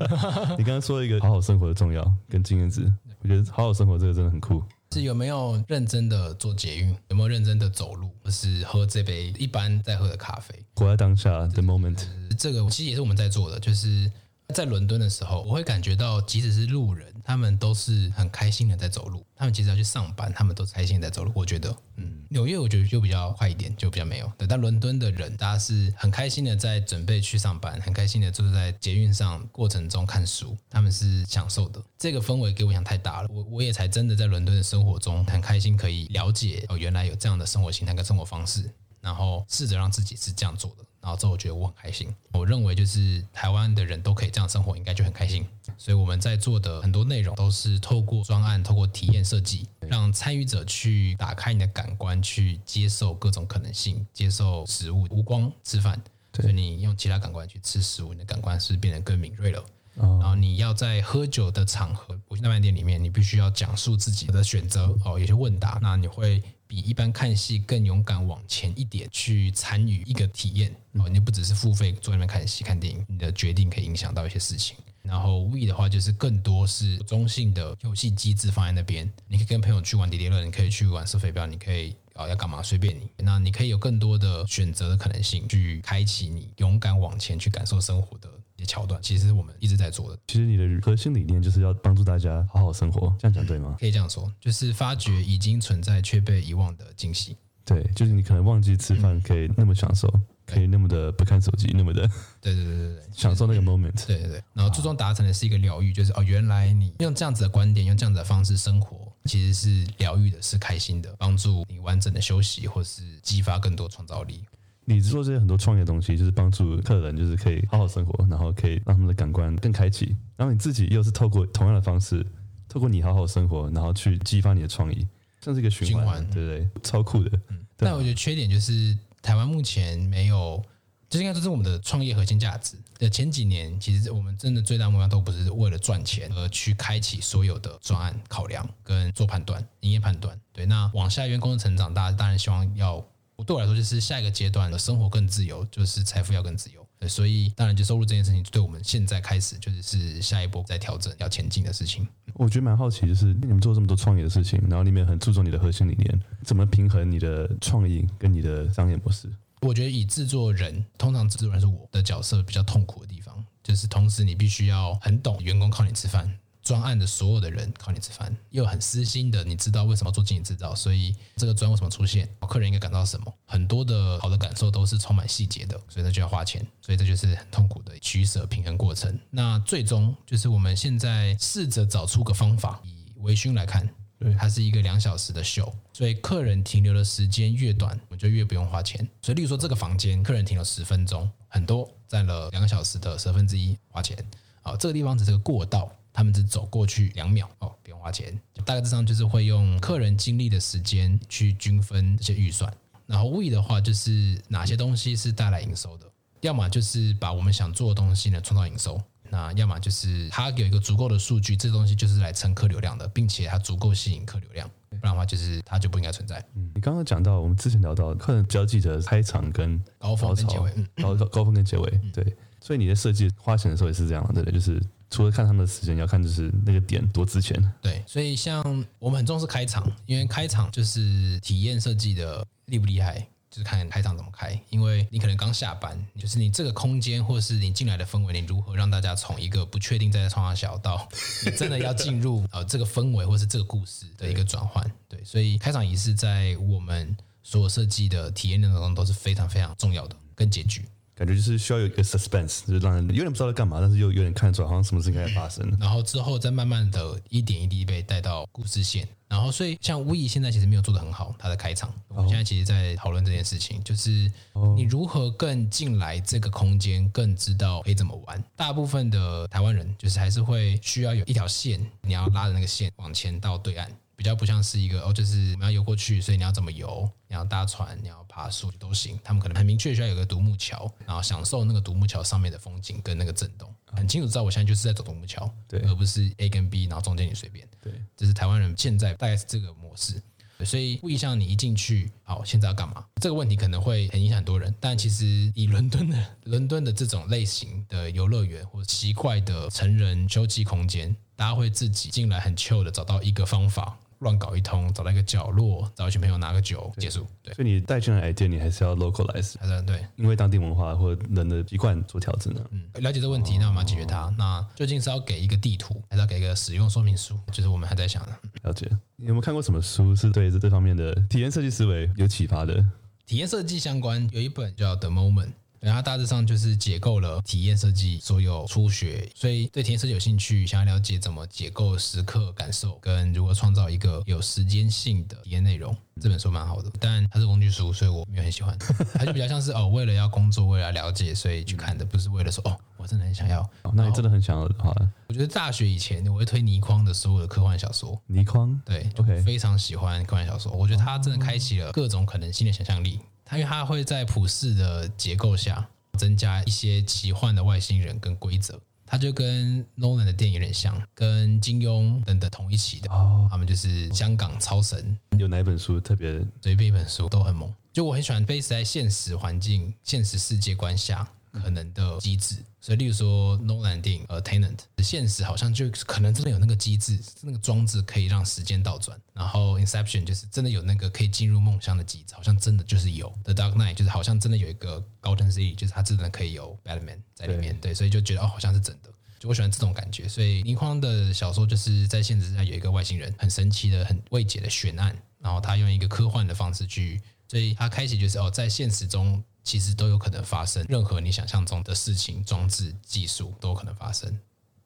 B: (laughs)
A: 你刚刚说一个好好生活的重要跟经验值，我觉得好好生活这个真的很酷。
B: 是有没有认真的做捷运？有没有认真的走路？或是喝这杯一般在喝的咖啡？
A: 活在当下的 moment，
B: 这个其实也是我们在做的，就是。在伦敦的时候，我会感觉到，即使是路人，他们都是很开心的在走路。他们其实要去上班，他们都开心在走路。我觉得，嗯，纽约我觉得就比较快一点，就比较没有。对，但伦敦的人，大家是很开心的在准备去上班，很开心的就是在捷运上过程中看书，他们是享受的。这个氛围给我想太大了，我我也才真的在伦敦的生活中很开心，可以了解哦，原来有这样的生活形态跟生活方式，然后试着让自己是这样做的。然后之后我觉得我很开心，我认为就是台湾的人都可以这样生活，应该就很开心。所以我们在做的很多内容都是透过专案、透过体验设计，让参与者去打开你的感官，去接受各种可能性，接受食物无光吃饭。所以你用其他感官去吃食物，你的感官是变得更敏锐了。然后你要在喝酒的场合，不去那饭店里面，你必须要讲述自己的选择哦，有些问答，那你会。比一般看戏更勇敢往前一点去参与一个体验哦，你不只是付费坐那边看戏看电影，你的决定可以影响到一些事情。然后 We 的话就是更多是中性的游戏机制放在那边，你可以跟朋友去玩叠叠乐，你可以去玩射飞镖，你可以啊要干嘛随便你。那你可以有更多的选择的可能性，去开启你勇敢往前去感受生活的。一些桥段，其实我们一直在做的。
A: 其实你的核心理念就是要帮助大家好好生活，这样讲对吗？
B: 可以这样说，就是发掘已经存在却被遗忘的惊喜。
A: 对，就是你可能忘记吃饭，可以那么享受，嗯、可以那么的不看手机，那么的，(laughs)
B: 对对对对对，
A: 享受那个 moment。
B: 对对对，然后最终达成的是一个疗愈，就是哦，原来你用这样子的观点，用这样子的方式生活，其实是疗愈的，是开心的，帮助你完整的休息，或是激发更多创造力。
A: 你做这些很多创业的东西，就是帮助客人，就是可以好好生活，然后可以让他们的感官更开启。然后你自己又是透过同样的方式，透过你好好生活，然后去激发你的创意，像是一个循环，循环对不对？超酷的。嗯，
B: 但我觉得缺点就是台湾目前没有，就是应该说是我们的创业核心价值。的前几年，其实我们真的最大目标都不是为了赚钱而去开启所有的专案考量跟做判断、营业判断。对，那往下员工的成长，大家当然希望要。对我来说，就是下一个阶段的生活更自由，就是财富要更自由。所以当然就收入这件事情，对我们现在开始就是是下一波在调整要前进的事情。
A: 我觉得蛮好奇，就是你们做这么多创业的事情，然后里面很注重你的核心理念，怎么平衡你的创意跟你的商业模式？
B: 我觉得以制作人，通常制作人是我的角色比较痛苦的地方，就是同时你必须要很懂员工靠你吃饭。专案的所有的人靠你吃饭，又很私心的，你知道为什么要做经营制造，所以这个专为什么出现，客人应该感到什么，很多的好的感受都是充满细节的，所以那就要花钱，所以这就是很痛苦的取舍平衡过程。那最终就是我们现在试着找出个方法，以微醺来看，对，它是一个两小时的秀，所以客人停留的时间越短，我们就越不用花钱。所以，例如说这个房间，客人停留十分钟，很多占了两个小时的十分之一花钱，啊，这个地方只是个过道。他们只走过去两秒哦，不用花钱。大概这上就是会用客人经历的时间去均分这些预算。然后 We 的话就是哪些东西是带来营收的，要么就是把我们想做的东西呢创造营收，那要么就是它有一个足够的数据，这东西就是来蹭客流量的，并且它足够吸引客流量，不然的话就是它就不应该存在。
A: 嗯，你刚刚讲到我们之前聊到客人交际的开场跟
B: 高峰跟结尾，嗯，
A: 高高高峰跟结尾，对，所以你在设计花钱的时候也是这样的，对不对？就是。除了看他们的时间，要看就是那个点多值钱。
B: 对，所以像我们很重视开场，因为开场就是体验设计的厉不厉害，就是看开场怎么开。因为你可能刚下班，就是你这个空间或是你进来的氛围，你如何让大家从一个不确定在创造小到你真的要进入 (laughs) 呃这个氛围或是这个故事的一个转换。对，所以开场仪式在我们所有设计的体验当中都是非常非常重要的，跟结局。
A: 感觉就是需要有一个 suspense，就是让人有点不知道在干嘛，但是又有点看出来好像什么事情该发生。
B: 然后之后再慢慢的一点一滴被带到故事线。然后所以像 We 现在其实没有做的很好，它的开场，我们现在其实在讨论这件事情，就是你如何更进来这个空间，更知道可以怎么玩。大部分的台湾人就是还是会需要有一条线，你要拉着那个线往前到对岸。比较不像是一个哦，就是我们要游过去，所以你要怎么游？你要搭船，你要爬树都行。他们可能很明确需要有个独木桥，然后享受那个独木桥上面的风景跟那个震动，很清楚知道我现在就是在走独木桥，对，而不是 A 跟 B，然后中间你随便。对，这是台湾人现在大概是这个模式。所以不一样，你一进去，好，现在要干嘛？这个问题可能会很影响很多人。但其实以伦敦的伦敦的这种类型的游乐园或者奇怪的成人休憩空间，大家会自己进来很 chill 的找到一个方法。乱搞一通，找到一个角落，找一群朋友拿个酒结束。对，
A: 所以你带进来 idea，你还是要 localize，
B: 还是对，
A: 因为当地文化或人的习惯做调整呢。
B: 嗯，了解这个问题，那我们要解决它。那究竟是要给一个地图，还是要给一个使用说明书？就是我们还在想的。
A: 了解，你有没有看过什么书是对这这方面的体验设计思维有启发的？
B: 体验设计相关有一本叫《The Moment》。然后大致上就是解构了体验设计所有初学，所以对体验设计有兴趣，想要了解怎么解构时刻感受，跟如何创造一个有时间性的体验内容，这本书蛮好的，但它是工具书，所以我没有很喜欢。(laughs) 它就比较像是哦，为了要工作，为了了解，所以去看的，不是为了说哦，我真的很想要。
A: 哦、那你真的很想要的话，
B: 我觉得大学以前我会推倪匡的所有的科幻小说。
A: 倪匡
B: 对，OK，非常喜欢科幻小说，我觉得他真的开启了各种可能性的想象力。它因为它会在普世的结构下增加一些奇幻的外星人跟规则，它就跟 Nolan 的电影有点像，跟金庸等等同一期的。哦，他们就是香港超神。
A: 有哪一本书特别？
B: 随便一本书都很猛。就我很喜欢 base 在现实环境、现实世界观下。可能的机制，所以例如说诺兰电影呃 Tenant，现实好像就可能真的有那个机制，那个装置可以让时间倒转。然后 Inception 就是真的有那个可以进入梦乡的机制，好像真的就是有。The Dark Knight 就是好像真的有一个 Gotham City，就是它真的可以有 Batman 在里面。对，对，所以就觉得哦，好像是真的。就我喜欢这种感觉。所以倪匡的小说就是在现实上有一个外星人，很神奇的、很未解的悬案，然后他用一个科幻的方式去，所以他开启就是哦，在现实中。其实都有可能发生，任何你想象中的事情、装置、技术都有可能发生。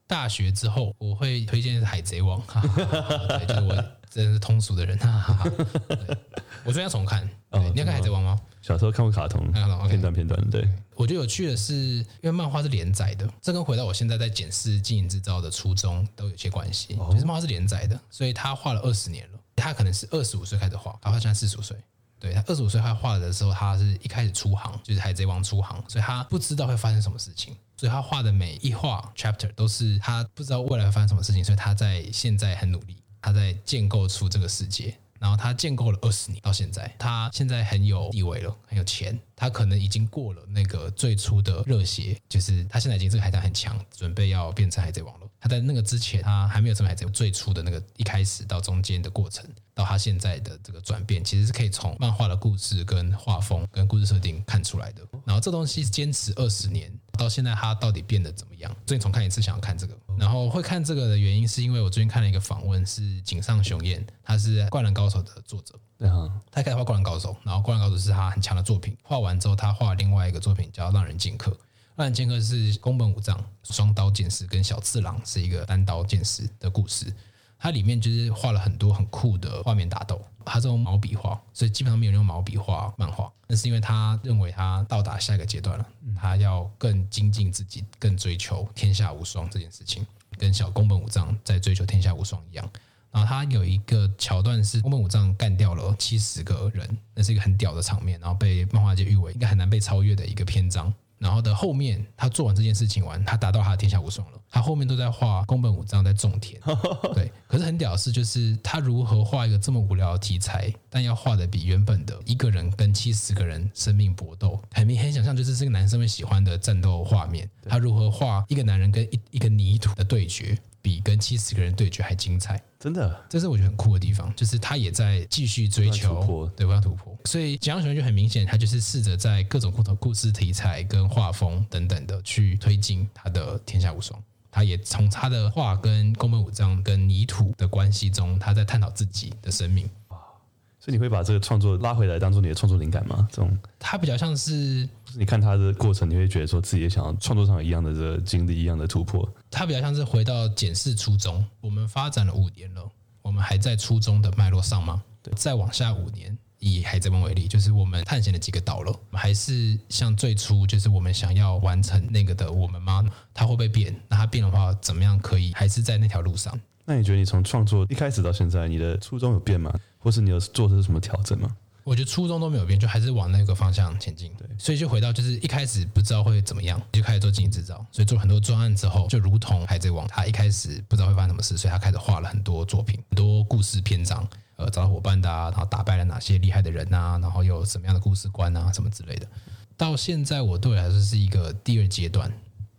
B: 大学之后，我会推荐《海贼王》哈哈哈哈，(laughs) 对，就是我真的是通俗的人，哈哈哈哈。我最近要重看，哦、你要看《海贼王》吗？
A: 小时候看过卡通，看卡片段片段。对，
B: 我觉得有趣的是，因为漫画是连载的，这跟回到我现在在检视经营制造的初衷都有些关系。哦、就是漫画是连载的，所以他画了二十年了，他可能是二十五岁开始画，他现在四十五岁。对，他二十五岁他画的时候，他是一开始出航，就是海贼王出航，所以他不知道会发生什么事情，所以他画的每一画 chapter 都是他不知道未来会发生什么事情，所以他在现在很努力，他在建构出这个世界。然后他建构了二十年到现在，他现在很有地位了，很有钱，他可能已经过了那个最初的热血，就是他现在已经这个海滩很强，准备要变成海贼王。他在那个之前，他还没有成为海贼王最初的那个一开始到中间的过程，到他现在的这个转变，其实是可以从漫画的故事跟画风跟故事设定看出来的。然后这东西坚持二十年，到现在他到底变得怎么样？最近重看一次，想要看这个。然后会看这个的原因，是因为我最近看了一个访问，是井上雄彦，他是《灌篮高手》的作者。对啊，他开始画《灌篮高手》，然后《灌篮高手》是他很强的作品。画完之后，他画另外一个作品叫《让人进客》。浪人剑客是宫本武藏双刀剑士跟小次郎是一个单刀剑士的故事，它里面就是画了很多很酷的画面打斗，它这种毛笔画，所以基本上没有用毛笔画漫画，那是因为他认为他到达下一个阶段了，他要更精进自己，更追求天下无双这件事情，跟小宫本武藏在追求天下无双一样。然后他有一个桥段是宫本武藏干掉了七十个人，那是一个很屌的场面，然后被漫画界誉为应该很难被超越的一个篇章。然后的后面，他做完这件事情完，他达到他的天下无双了。他后面都在画宫本武藏在种田，(laughs) 对。可是很屌的是，就是他如何画一个这么无聊的题材，但要画的比原本的一个人跟七十个人生命搏斗，很明很想象就是这个男生们喜欢的战斗画面。他如何画一个男人跟一一个泥土的对决？比跟七十个人对决还精彩，
A: 真的，
B: 这是我觉得很酷的地方，就是他也在继续追求，对，不要突破。所以井上雄彦就很明显，他就是试着在各种不同故事题材跟画风等等的去推进他的天下无双。他也从他的画跟宫本武藏跟泥土的关系中，他在探讨自己的生命。
A: 所以你会把这个创作拉回来当做你的创作灵感吗？这种，
B: 他比较像是，
A: 你看他的过程，你会觉得说自己也想要创作上有一样的这个经历，一样的突破。
B: 他比较像是回到检视初衷。我们发展了五年了，我们还在初衷的脉络上吗？对，再往下五年，以海贼王为例，就是我们探险了几个岛了，还是像最初就是我们想要完成那个的我们吗？它会不会变？那它变的话，怎么样可以还是在那条路上？
A: 那你觉得你从创作一开始到现在，你的初衷有变吗？或是你有做的是什么调整吗？
B: 我觉得初衷都没有变，就还是往那个方向前进。对，所以就回到就是一开始不知道会怎么样，就开始做经营制造，所以做很多专案之后，就如同海贼王，他一开始不知道会发生什么事，所以他开始画了很多作品，很多故事篇章，呃，找到伙伴的啊，然后打败了哪些厉害的人啊，然后有什么样的故事观啊，什么之类的。到现在我对我来说是一个第二阶段。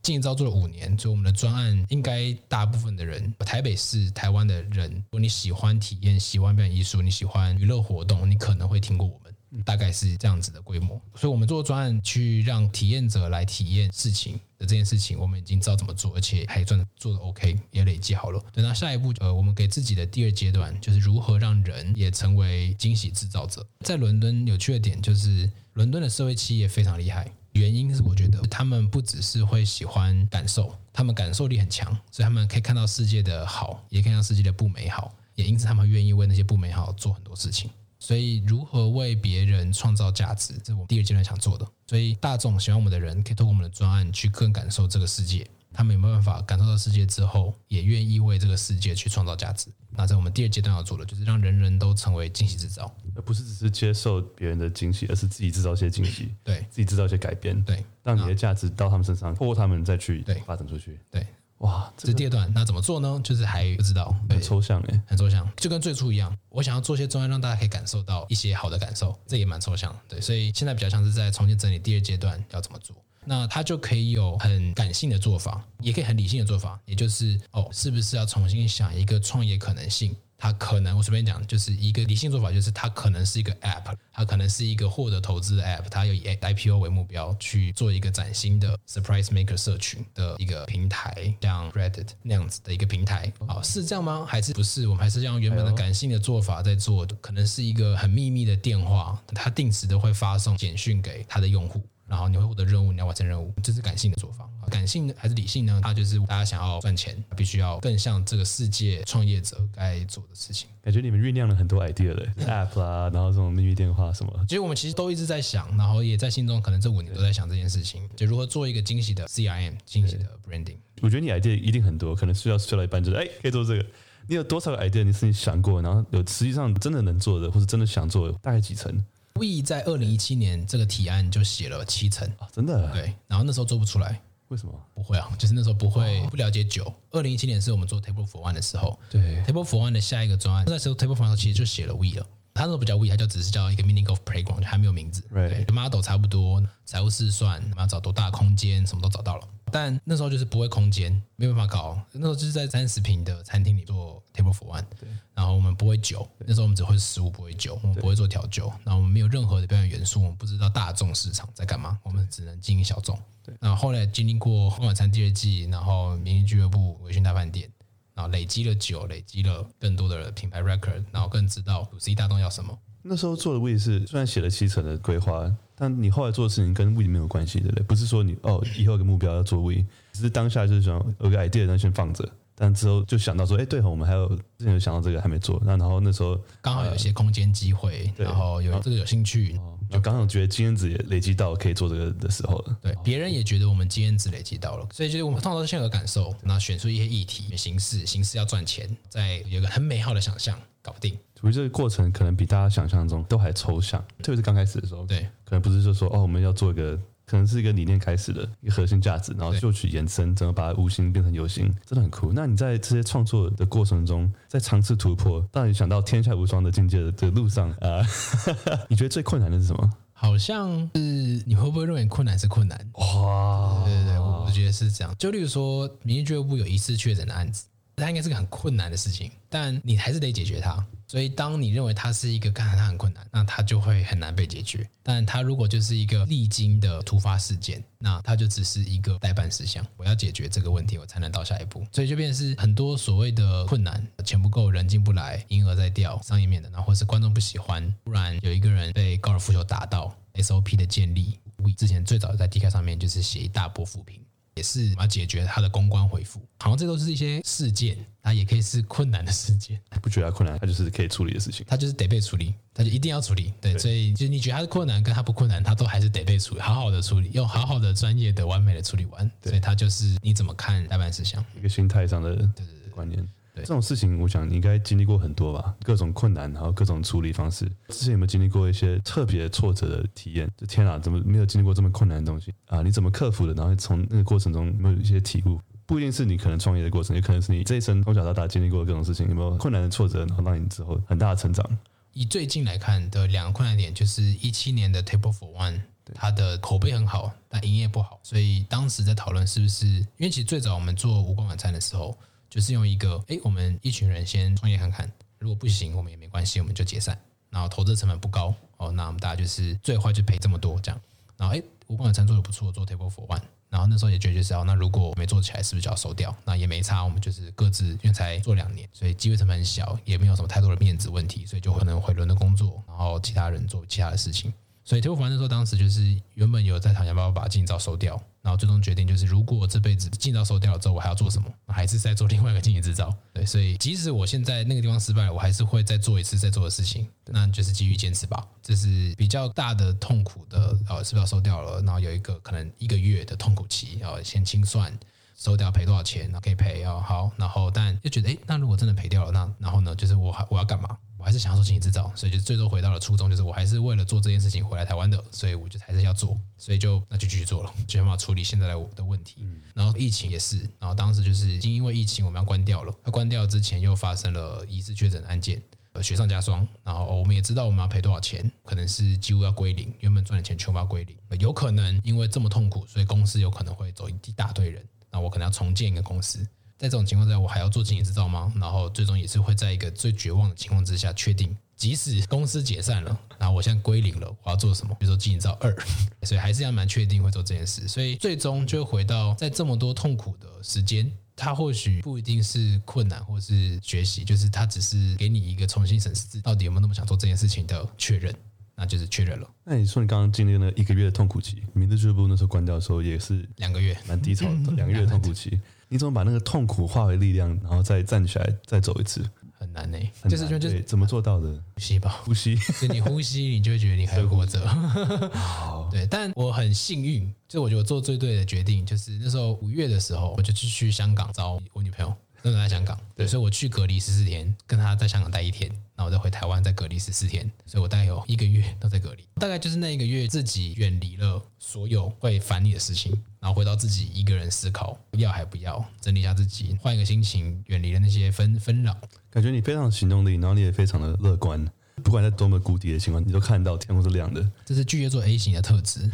B: 经营造做了五年，所以我们的专案应该大部分的人，台北市、台湾的人，如果你喜欢体验、喜欢表演艺术、你喜欢娱乐活动，你可能会听过我们，大概是这样子的规模。所以，我们做专案去让体验者来体验事情的这件事情，我们已经知道怎么做，而且还算做的 OK，也累积好了。等到下一步，呃，我们给自己的第二阶段就是如何让人也成为惊喜制造者。在伦敦有趣的点就是，伦敦的社会企业非常厉害。原因是我觉得他们不只是会喜欢感受，他们感受力很强，所以他们可以看到世界的好，也可以看到世界的不美好，也因此他们愿意为那些不美好做很多事情。所以如何为别人创造价值，这是我们第二阶段想做的。所以大众喜欢我们的人，可以透过我们的专案去更感受这个世界。他们有没有办法感受到世界之后，也愿意为这个世界去创造价值？那在我们第二阶段要做的，就是让人人都成为惊喜制造，
A: 而不是只是接受别人的惊喜，而是自己制造一些惊喜，
B: 对，
A: 自己制造一些改变，
B: 对，
A: 让你的价值到他们身上，透过他们再去发展出去，
B: 对，
A: 哇，
B: 这是第二段。那怎么做呢？就是还不知道，
A: 很抽象哎，
B: 很抽象，就跟最初一样。我想要做些专案，让大家可以感受到一些好的感受，这也蛮抽象，对。所以现在比较像是在重新整理第二阶段要怎么做。那他就可以有很感性的做法，也可以很理性的做法，也就是哦，是不是要重新想一个创业可能性？它可能我随便讲，就是一个理性做法，就是它可能是一个 App，它可能是一个获得投资的 App，它有以 IPO 为目标去做一个崭新的 Surprise Maker 社群的一个平台，像 Reddit 那样子的一个平台。好，是这样吗？还是不是？我们还是用原本的感性的做法在做，可能是一个很秘密的电话，它定时的会发送简讯给它的用户。然后你会获得任务，你要完成任务，这是感性的做法。感性还是理性呢？它就是大家想要赚钱，必须要更像这个世界创业者该做的事情。
A: 感觉你们酝酿了很多 idea 的 app 啦，然后这种秘密电话什么。
B: 其实我们其实都一直在想，然后也在心中可能这五年都在想这件事情，就如何做一个惊喜的 CRM，惊喜的 branding。
A: 我觉得你 idea 一定很多，可能需要睡到一半就是哎，可以做这个。你有多少个 idea？你是你想过，然后有实际上真的能做的，或者真的想做的，大概几成
B: ？We 在二零一七年这个提案就写了七成啊，
A: 真的？
B: 对，然后那时候做不出来，
A: 为什么？
B: 不会啊，就是那时候不会不了解酒。二零一七年是我们做 Table for One 的时候，
A: 对
B: ，Table for One 的下一个专案，那时候 Table for One 其实就写了 We 了。他那时候不叫 We，他就只是叫一个 Meaning of Playground，就还没有名字。
A: 对
B: ，model 差不多，财务试算，我们要找多大空间，什么都找到了。但那时候就是不会空间，没办法搞。那时候就是在三十平的餐厅里做 Table for One，对。然后我们不会酒，那时候我们只会食物，不会酒，我们不会做调酒。然后我们没有任何的表演元素，我们不知道大众市场在干嘛，我们只能经营小众。对。然后后来经历过《晚餐》第二季，然后《明星俱乐部》、《微醺大饭店》，然后累积了酒，累积了更多的品牌 record，然后更知道 5C 大众要什么。
A: 那时候做的位置是虽然写了七成的规划，但你后来做的事情跟 We 没有关系，对不对？不是说你哦以后有个目标要做 We，只是当下就是想有个 idea，那先放着。但之后就想到说，哎，对哦，我们还有之前有想到这个还没做，那然后那时候
B: 刚好有一些空间机会，然后有这个有兴趣，
A: 就刚好觉得经验值也累积到可以做这个的时候了。
B: 对，别人也觉得我们经验值累积到了，所以就是我们通常先有感受，那选出一些议题、形式，形式要赚钱，再有一个很美好的想象，搞定。
A: 所以这个过程可能比大家想象中都还抽象，特别是刚开始的时候，
B: 对，
A: 可能不是就说哦，我们要做一个。可能是一个理念开始的一个核心价值，然后就去延伸，怎么把无形变成有形，真的很酷。那你在这些创作的过程中，在尝试突破，当你想到天下无双的境界的这个路上啊，(laughs) 你觉得最困难的是什么？
B: 好像是你会不会认为困难是困难？哇，对对对，我我觉得是这样。就例如说，明日俱乐部有疑似确诊的案子。它应该是个很困难的事情，但你还是得解决它。所以，当你认为它是一个看来它很困难，那它就会很难被解决。但它如果就是一个历经的突发事件，那它就只是一个待办事项。我要解决这个问题，我才能到下一步。所以，就变成是很多所谓的困难：钱不够，人进不来，营业额在掉，商业面的，然后或是观众不喜欢，突然有一个人被高尔夫球打到，SOP 的建立。之前最早在 D K 上面就是写一大波扶贫。也是要解决他的公关回复，好像这都是一些事件，它也可以是困难的事件。
A: 不觉得它困难，它就是可以处理的事情。
B: 它就是得被处理，它就一定要处理。对，对所以就你觉得它是困难，跟它不困难，它都还是得被处理，好好的处理，用好好的、专业的、完美的处理完。对所以它就是你怎么看待办事项，
A: 一个心态上的对对对观念。对这种事情，我想你应该经历过很多吧，各种困难，然后各种处理方式。之前有没有经历过一些特别挫折的体验？就天啊，怎么没有经历过这么困难的东西啊？你怎么克服的？然后从那个过程中有没有一些体悟？不一定是你可能创业的过程，也可能是你这一生从小到大经历过的各种事情，有没有困难的挫折，然后让你之后很大的成长？
B: 以最近来看的两个困难点，就是一七年的 Table for One，它的口碑很好，但营业不好，所以当时在讨论是不是，因为其实最早我们做无光晚餐的时候。就是用一个，哎，我们一群人先创业看看，如果不行，我们也没关系，我们就解散。然后投资成本不高，哦，那我们大家就是最坏就赔这么多这样。然后，哎，无光晚餐做的不错，做 Table for One。然后那时候也觉得就是，哦，那如果没做起来，是不是就要收掉？那也没差，我们就是各自，因为才做两年，所以机会成本很小，也没有什么太多的面子问题，所以就可能回轮的工作，然后其他人做其他的事情。所以 Table for One 那时候当时就是原本有在想要不要把经营照收掉。然后最终决定就是，如果我这辈子经营照收掉了之后，我还要做什么？还是在做另外一个经营制造？对，所以即使我现在那个地方失败了，我还是会再做一次再做的事情，那就是继续坚持吧。这是比较大的痛苦的，呃，是不是要收掉了？然后有一个可能一个月的痛苦期，然后先清算收掉赔多少钱，然后可以赔哦，好，然后但又觉得，哎，那如果真的赔掉了，那然后呢，就是我还我要干嘛？我还是想要做经营制造，所以就最终回到了初衷，就是我还是为了做这件事情回来台湾的，所以我就还是要做，所以就那就继续做了，就想办法处理现在的我的问题。然后疫情也是，然后当时就是已经因为疫情我们要关掉了，那关掉之前又发生了疑似确诊的案件，呃，雪上加霜。然后我们也知道我们要赔多少钱，可能是几乎要归零，原本赚的钱全部要归零，有可能因为这么痛苦，所以公司有可能会走一大堆人，那我可能要重建一个公司。在这种情况下，我还要做经营制造吗？然后最终也是会在一个最绝望的情况之下，确定即使公司解散了，然后我现在归零了，我要做什么？比如说经营制造二，(laughs) 所以还是要蛮确定会做这件事。所以最终就回到在这么多痛苦的时间，它或许不一定是困难或是学习，就是它只是给你一个重新审视自己到底有没有那么想做这件事情的确认，那就是确认了。
A: 那你说你刚刚经历了一个月的痛苦期，明日俱乐部那时候关掉的时候也是
B: 两个月，
A: 蛮低潮的，两个月的痛苦期。你怎么把那个痛苦化为力量，然后再站起来，再走一次？
B: 很难呢、欸，就是就就是
A: 怎么做到的？
B: 呼吸吧，
A: 呼吸。
B: 就你呼吸，你就会觉得你还活着。(laughs) (laughs) 对，但我很幸运，就我觉得我做最对的决定，就是那时候五月的时候，我就去去香港找我女朋友，那时候在香港。对，所以我去隔离十四天，跟他在香港待一天，然后我再回台湾再隔离十四天，所以我大概有一个月都在隔离。大概就是那一个月，自己远离了所有会烦你的事情。然后回到自己一个人思考，要还不要，整理一下自己，换一个心情，远离了那些纷纷扰。
A: 感觉你非常有行动力，然后你也非常的乐观。不管在多么谷底的情况，你都看到天空是亮的。
B: 这是巨蟹座 A 型的特质，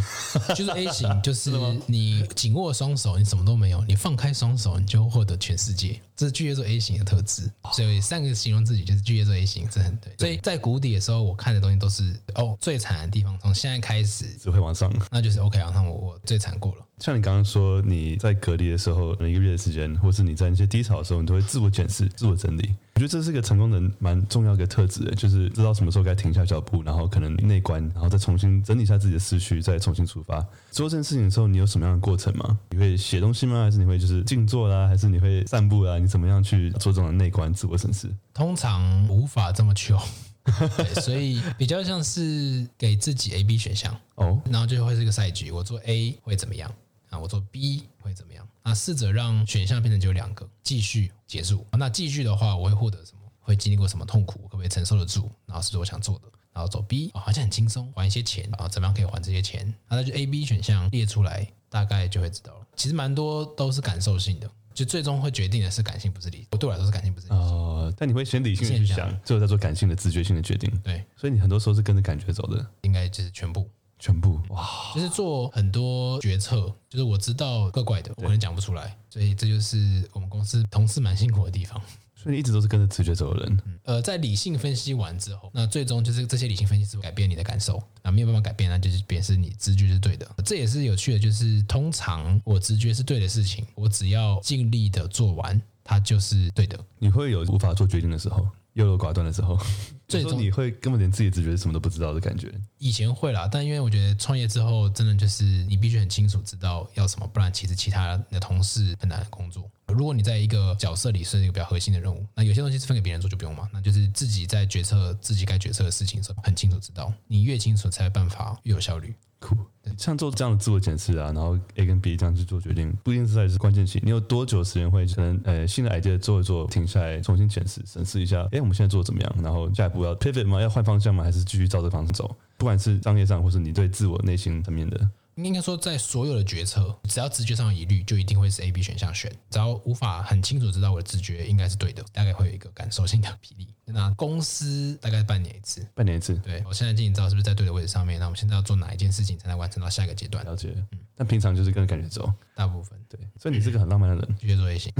B: 就是 A 型，就 (laughs) 是你紧握双手，你什么都没有；你放开双手，你就获得全世界。这是巨蟹座 A 型的特质。所以三个形容自己就是巨蟹座 A 型，这很对。所以在谷底的时候，我看的东西都是哦，最惨的地方，从现在开始
A: 只会往上，
B: 那就是 OK 啊，那我我最惨过了。
A: 像你刚刚说，你在隔离的时候，一个月的时间，或是你在一些低潮的时候，你都会自我检视、自我整理。我觉得这是一个成功人蛮重要的特质，就是知道什么时候该停下脚步，然后可能内观，然后再重新整理一下自己的思绪，再重新出发。做这件事情的时候，你有什么样的过程吗？你会写东西吗？还是你会就是静坐啦？还是你会散步啦？你怎么样去做这种内观、自我审视？
B: 通常无法这么求，(laughs) 所以比较像是给自己 A、B 选项哦，然后就会是一个赛局，我做 A 会怎么样？啊，我做 B 会怎么样？那试着让选项变成只有两个，继续结束。那继续的话，我会获得什么？会经历过什么痛苦？可不可以承受得住？然后是我想做的？然后走 B，好像很轻松，还一些钱啊，怎么样可以还这些钱？那就 A、B 选项列出来，大概就会知道了。其实蛮多都是感受性的，就最终会决定的是感性，不是理性。我对我来说是感性，不是理性。哦，
A: 但你会先理性的去想，最后再做感性的、直觉性的决定。
B: 对，
A: 所以你很多时候是跟着感觉走的，
B: 应该就是全部。
A: 全部哇，
B: 就是做很多决策，就是我知道怪怪的，我可能讲不出来，所以这就是我们公司同事蛮辛苦的地方。
A: 所以你一直都是跟着直觉走的人。
B: 嗯，呃，在理性分析完之后，那最终就是这些理性分析是改变你的感受，那没有办法改变，那就是表示你直觉是对的。这也是有趣的，就是通常我直觉是对的事情，我只要尽力的做完，它就是对的。
A: 你会有无法做决定的时候？优柔寡断的时候，最终你会根本连自己直觉什么都不知道的感觉。
B: 以前会啦，但因为我觉得创业之后，真的就是你必须很清楚知道要什么，不然其实其他的同事很难工作。如果你在一个角色里是一个比较核心的任务，那有些东西是分给别人做就不用嘛，那就是自己在决策自己该决策的事情的时候，很清楚知道。你越清楚，才有办法越有效率。
A: 酷，像做这样的自我检视啊，然后 A 跟 B 这样去做决定，不一定是在是关键期。你有多久时间会可能呃新的 idea 做一做，停下来重新检视审视一下，哎，我们现在做的怎么样？然后下一步要 pivot 吗？要换方向吗？还是继续照这方向走？不管是商业上，或是你对自我内心层面的。
B: 应该说，在所有的决策，只要直觉上有疑虑，就一定会是 A、B 选项选。只要无法很清楚知道我的直觉应该是对的，大概会有一个感受性的比例。那公司大概半年一次，
A: 半年一次。
B: 对，我现在经营知道是不是在对的位置上面？那我们现在要做哪一件事情才能完成到下一个阶段？
A: 了解。嗯，但平常就是跟着感觉走，
B: 大部分
A: 对。所以你是个很浪漫的人，
B: 巨蟹座也行。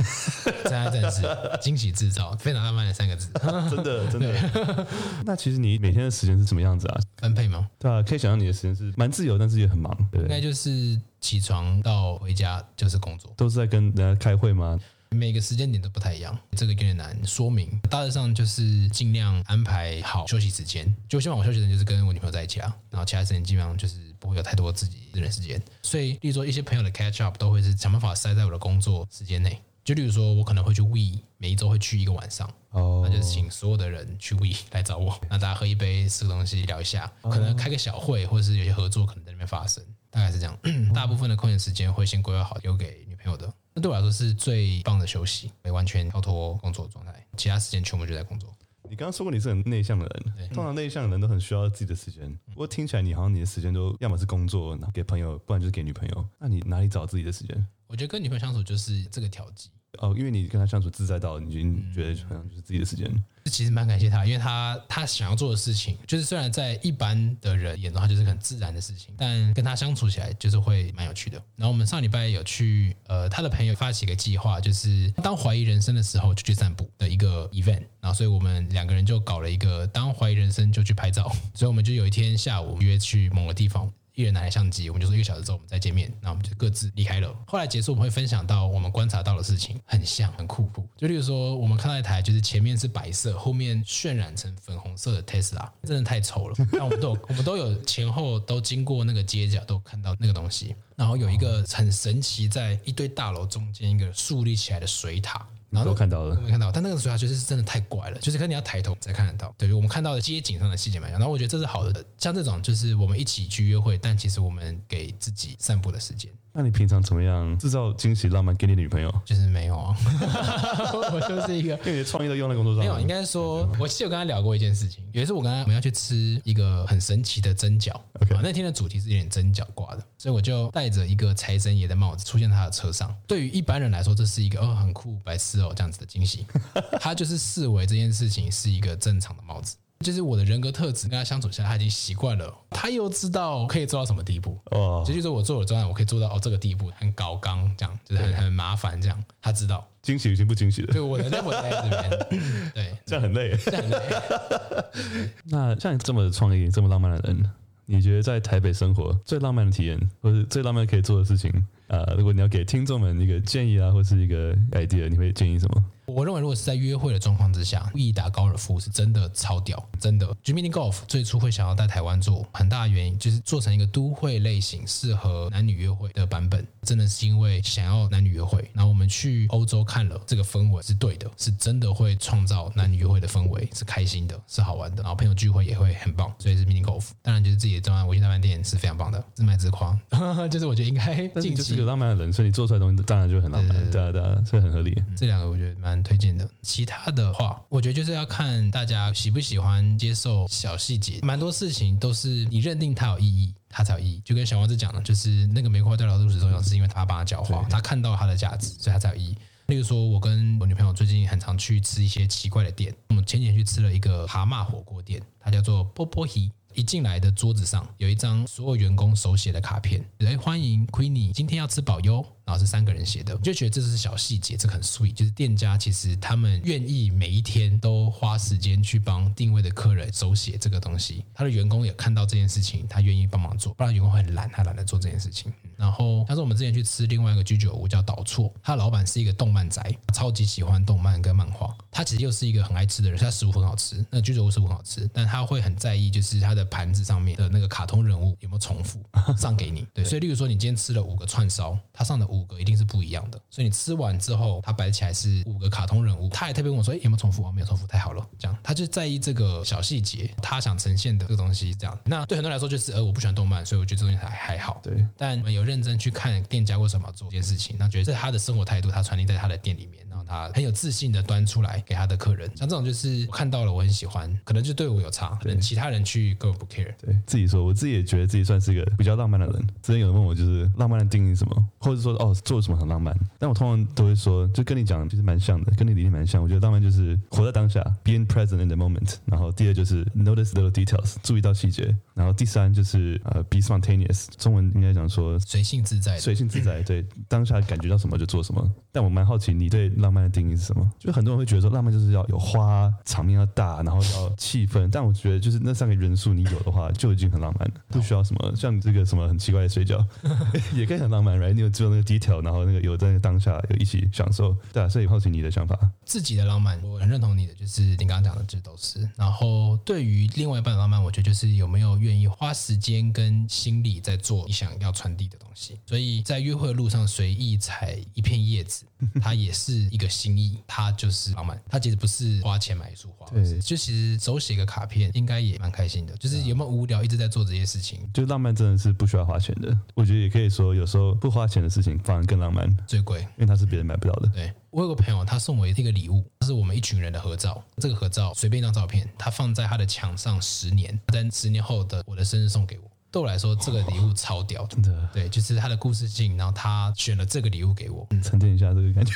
B: 在在是 (laughs) 惊喜制造，非常浪漫的三个字，
A: 真 (laughs) 的真的。(laughs) 那其实你每天的时间是什么样子啊？
B: 分配吗？
A: 对啊，可以想象你的时间是蛮自由，但是也很忙。对，
B: 应该就是起床到回家就是工作，
A: 都是在跟人家开会吗？
B: 每个时间点都不太一样，这个有点难说明。大致上就是尽量安排好休息时间，就希望我休息时间就是跟我女朋友在一起啊，然后其他时间基本上就是不会有太多自己私人时间。所以，例如说一些朋友的 catch up 都会是想办法塞在我的工作时间内。就例如说，我可能会去 We，每一周会去一个晚上，哦，那就是请所有的人去 We 来找我，那大家喝一杯，吃个东西，聊一下，可能开个小会，或者是有些合作可能在那边发生，大概是这样。(clears throat) 大部分的空闲时间会先规划好，留给女朋友的。那对我来说是最棒的休息，没完全跳脱工作状态，其他时间全部就在工作。
A: 你刚刚说过你是很内向的人，通常内向的人都很需要自己的时间。不过听起来你好像你的时间都要么是工作，然后给朋友，不然就是给女朋友。那你哪里找自己的时间？
B: 我觉得跟女朋友相处就是这个调剂。
A: 哦，因为你跟他相处自在到，你已经觉得好像就是自己的时间。
B: 这其实蛮感谢他，因为他他想要做的事情，就是虽然在一般的人眼中，他就是很自然的事情，但跟他相处起来就是会蛮有趣的。然后我们上礼拜有去，呃，他的朋友发起一个计划，就是当怀疑人生的时候就去散步的一个 event。然后所以我们两个人就搞了一个当怀疑人生就去拍照。所以我们就有一天下午约去某个地方。一人拿来相机，我们就说一个小时之后我们再见面，那我们就各自离开了。后来结束，我们会分享到我们观察到的事情，很像，很酷酷。就例如说，我们看到一台就是前面是白色，后面渲染成粉红色的 Tesla，真的太丑了。(laughs) 那我们都有，我们都有前后都经过那个街角，都看到那个东西。然后有一个很神奇，在一堆大楼中间一个竖立起来的水塔。然后
A: 都看到了，
B: 没看到，但那个水塔就是真的太怪了，就是可能你要抬头才看得到。对于我们看到的街景上的细节蛮像，然后我觉得这是好的。像这种就是我们一起去约会，但其实我们给自己散步的时间。
A: 那你平常怎么样制造惊喜浪漫给你的女朋友？
B: 就是没有啊，(laughs) 我就是一个，
A: 因为你的创意都用在工作上。
B: 没有，应该说，我其实有跟他聊过一件事情。有一次我跟他我们要去吃一个很神奇的蒸饺，Okay. 那天的主题是有点蒸饺挂的，所以我就戴着一个财神爷的帽子出现在他的车上。对于一般人来说，这是一个哦很酷白痴哦这样子的惊喜，(laughs) 他就是视为这件事情是一个正常的帽子。就是我的人格特质跟他相处下来，他已经习惯了。他又知道可以做到什么地步哦。这就是我做了专案，我可以做到哦这个地步，很高刚这样，就是很很麻烦这样。他知道
A: 惊喜已经不惊喜了。
B: 对，我的在我在这边，对，(laughs)
A: 这样很累，
B: 这样很累。
A: 那像你这么创意、这么浪漫的人，你觉得在台北生活最浪漫的体验，或是最浪漫可以做的事情啊、呃？如果你要给听众们一个建议啊，或是一个 idea，你会建议什么？
B: 我认为，如果是在约会的状况之下，故意打高尔夫是真的超屌，真的。Mini Golf 最初会想要在台湾做，很大的原因就是做成一个都会类型，适合男女约会的版本，真的是因为想要男女约会。然后我们去欧洲看了，这个氛围是对的，是真的会创造男女约会的氛围，是开心的，是好玩的。然后朋友聚会也会很棒，所以是 Mini Golf。当然，就是自己的专案，微醺浪漫店是非常棒的，自卖自夸。(laughs) 就是我觉得应该，
A: 但是就是个浪漫的人，所以你做出来的东西当然就很浪漫，对啊对啊，所以很合理。
B: 这两个我觉得蛮推荐的。其他的话，我觉得就是要看大家喜不喜欢接受小细节，蛮多事情都是你认定它有意义，它才有意义。就跟小王子讲的，就是那个玫瑰花掉到肚子中央，是因为他帮他浇花，他看到它的价值，所以它才有意义。例如说，我跟我女朋友最近很常去吃一些奇怪的店，我们前几天去吃了一个蛤蟆火锅店，它叫做波波希。一进来的桌子上有一张所有员工手写的卡片，来欢迎 Queenie，今天要吃饱哟。然后是三个人写的，我就觉得这是小细节，这很 sweet。就是店家其实他们愿意每一天都花时间去帮定位的客人手写这个东西，他的员工也看到这件事情，他愿意帮忙做，不然员工会很懒，他懒得做这件事情。然后，像是我们之前去吃另外一个居酒屋叫岛错，他老板是一个动漫宅，超级喜欢动漫跟漫画，他其实又是一个很爱吃的人，他食物很好吃，那居酒屋食物很好吃，但他会很在意，就是他的盘子上面的那个卡通人物有没有重复上给你。对，所以例如说你今天吃了五个串烧，他上的五。五个一定是不一样的，所以你吃完之后，它摆起来是五个卡通人物。他也特别问我说：“哎，有没有重复啊？没有重复，太好了。”这样，他就在意这个小细节，他想呈现的这个东西。这样，那对很多人来说就是，呃，我不喜欢动漫，所以我觉得这东西还还好。对，但我们有认真去看店家为什么要做这件事情，那觉得这是他的生活态度，他传递在他的店里面，然后他很有自信的端出来给他的客人。像这种就是我看到了，我很喜欢，可能就对我有差，可能其他人去根本不 care。
A: 对自己说，我自己也觉得自己算是一个比较浪漫的人。之前有人问我，就是浪漫的定义是什么，或者说哦，做什么很浪漫。但我通常都会说，就跟你讲，其实蛮像的，跟你理念蛮像。我觉得浪漫就是活在当下，being present in the moment。然后第二就是 notice little details，注意到细节。然后第三就是呃，be spontaneous，中文应该讲说
B: 随性自在，
A: 随性自在。对，(laughs) 当下感觉到什么就做什么。但我蛮好奇，你对浪漫的定义是什么？就很多人会觉得说，浪漫就是要有花，场面要大，然后要气氛。但我觉得，就是那三个元素你有的话，就已经很浪漫了，(laughs) 不需要什么像这个什么很奇怪的水饺，(laughs) 也可以很浪漫，right？你有知道那个 detail，然后那个有在当下有一起享受，对啊，所以好奇你的想法。
B: 自己的浪漫，我很认同你的，就是你刚刚讲的这都是。然后对于另外一半的浪漫，我觉得就是有没有愿意花时间跟心力在做你想要传递的东西。所以在约会的路上随意采一片叶子，它也是一个心意，它就是浪漫。它其实不是花钱买一束花，对，就其实手写个卡片应该也蛮开心的。就是有没有无聊一直在做这些事情？
A: 就浪漫真的是不需要花钱的。我觉得也可以说，有时候不花钱的事情反而更浪漫，
B: 最贵，
A: 因为它是别人买不到的。
B: 对，我有个朋友，他送我一个礼物，这是我们一群人的合照。这个合照随便一张照片，他放在他的墙上十年，在十年后的我的生日送给我。对我来说，这个礼物超屌，真的。对，就是他的故事性，然后他选了这个礼物给我，
A: 沉淀一下这个感觉。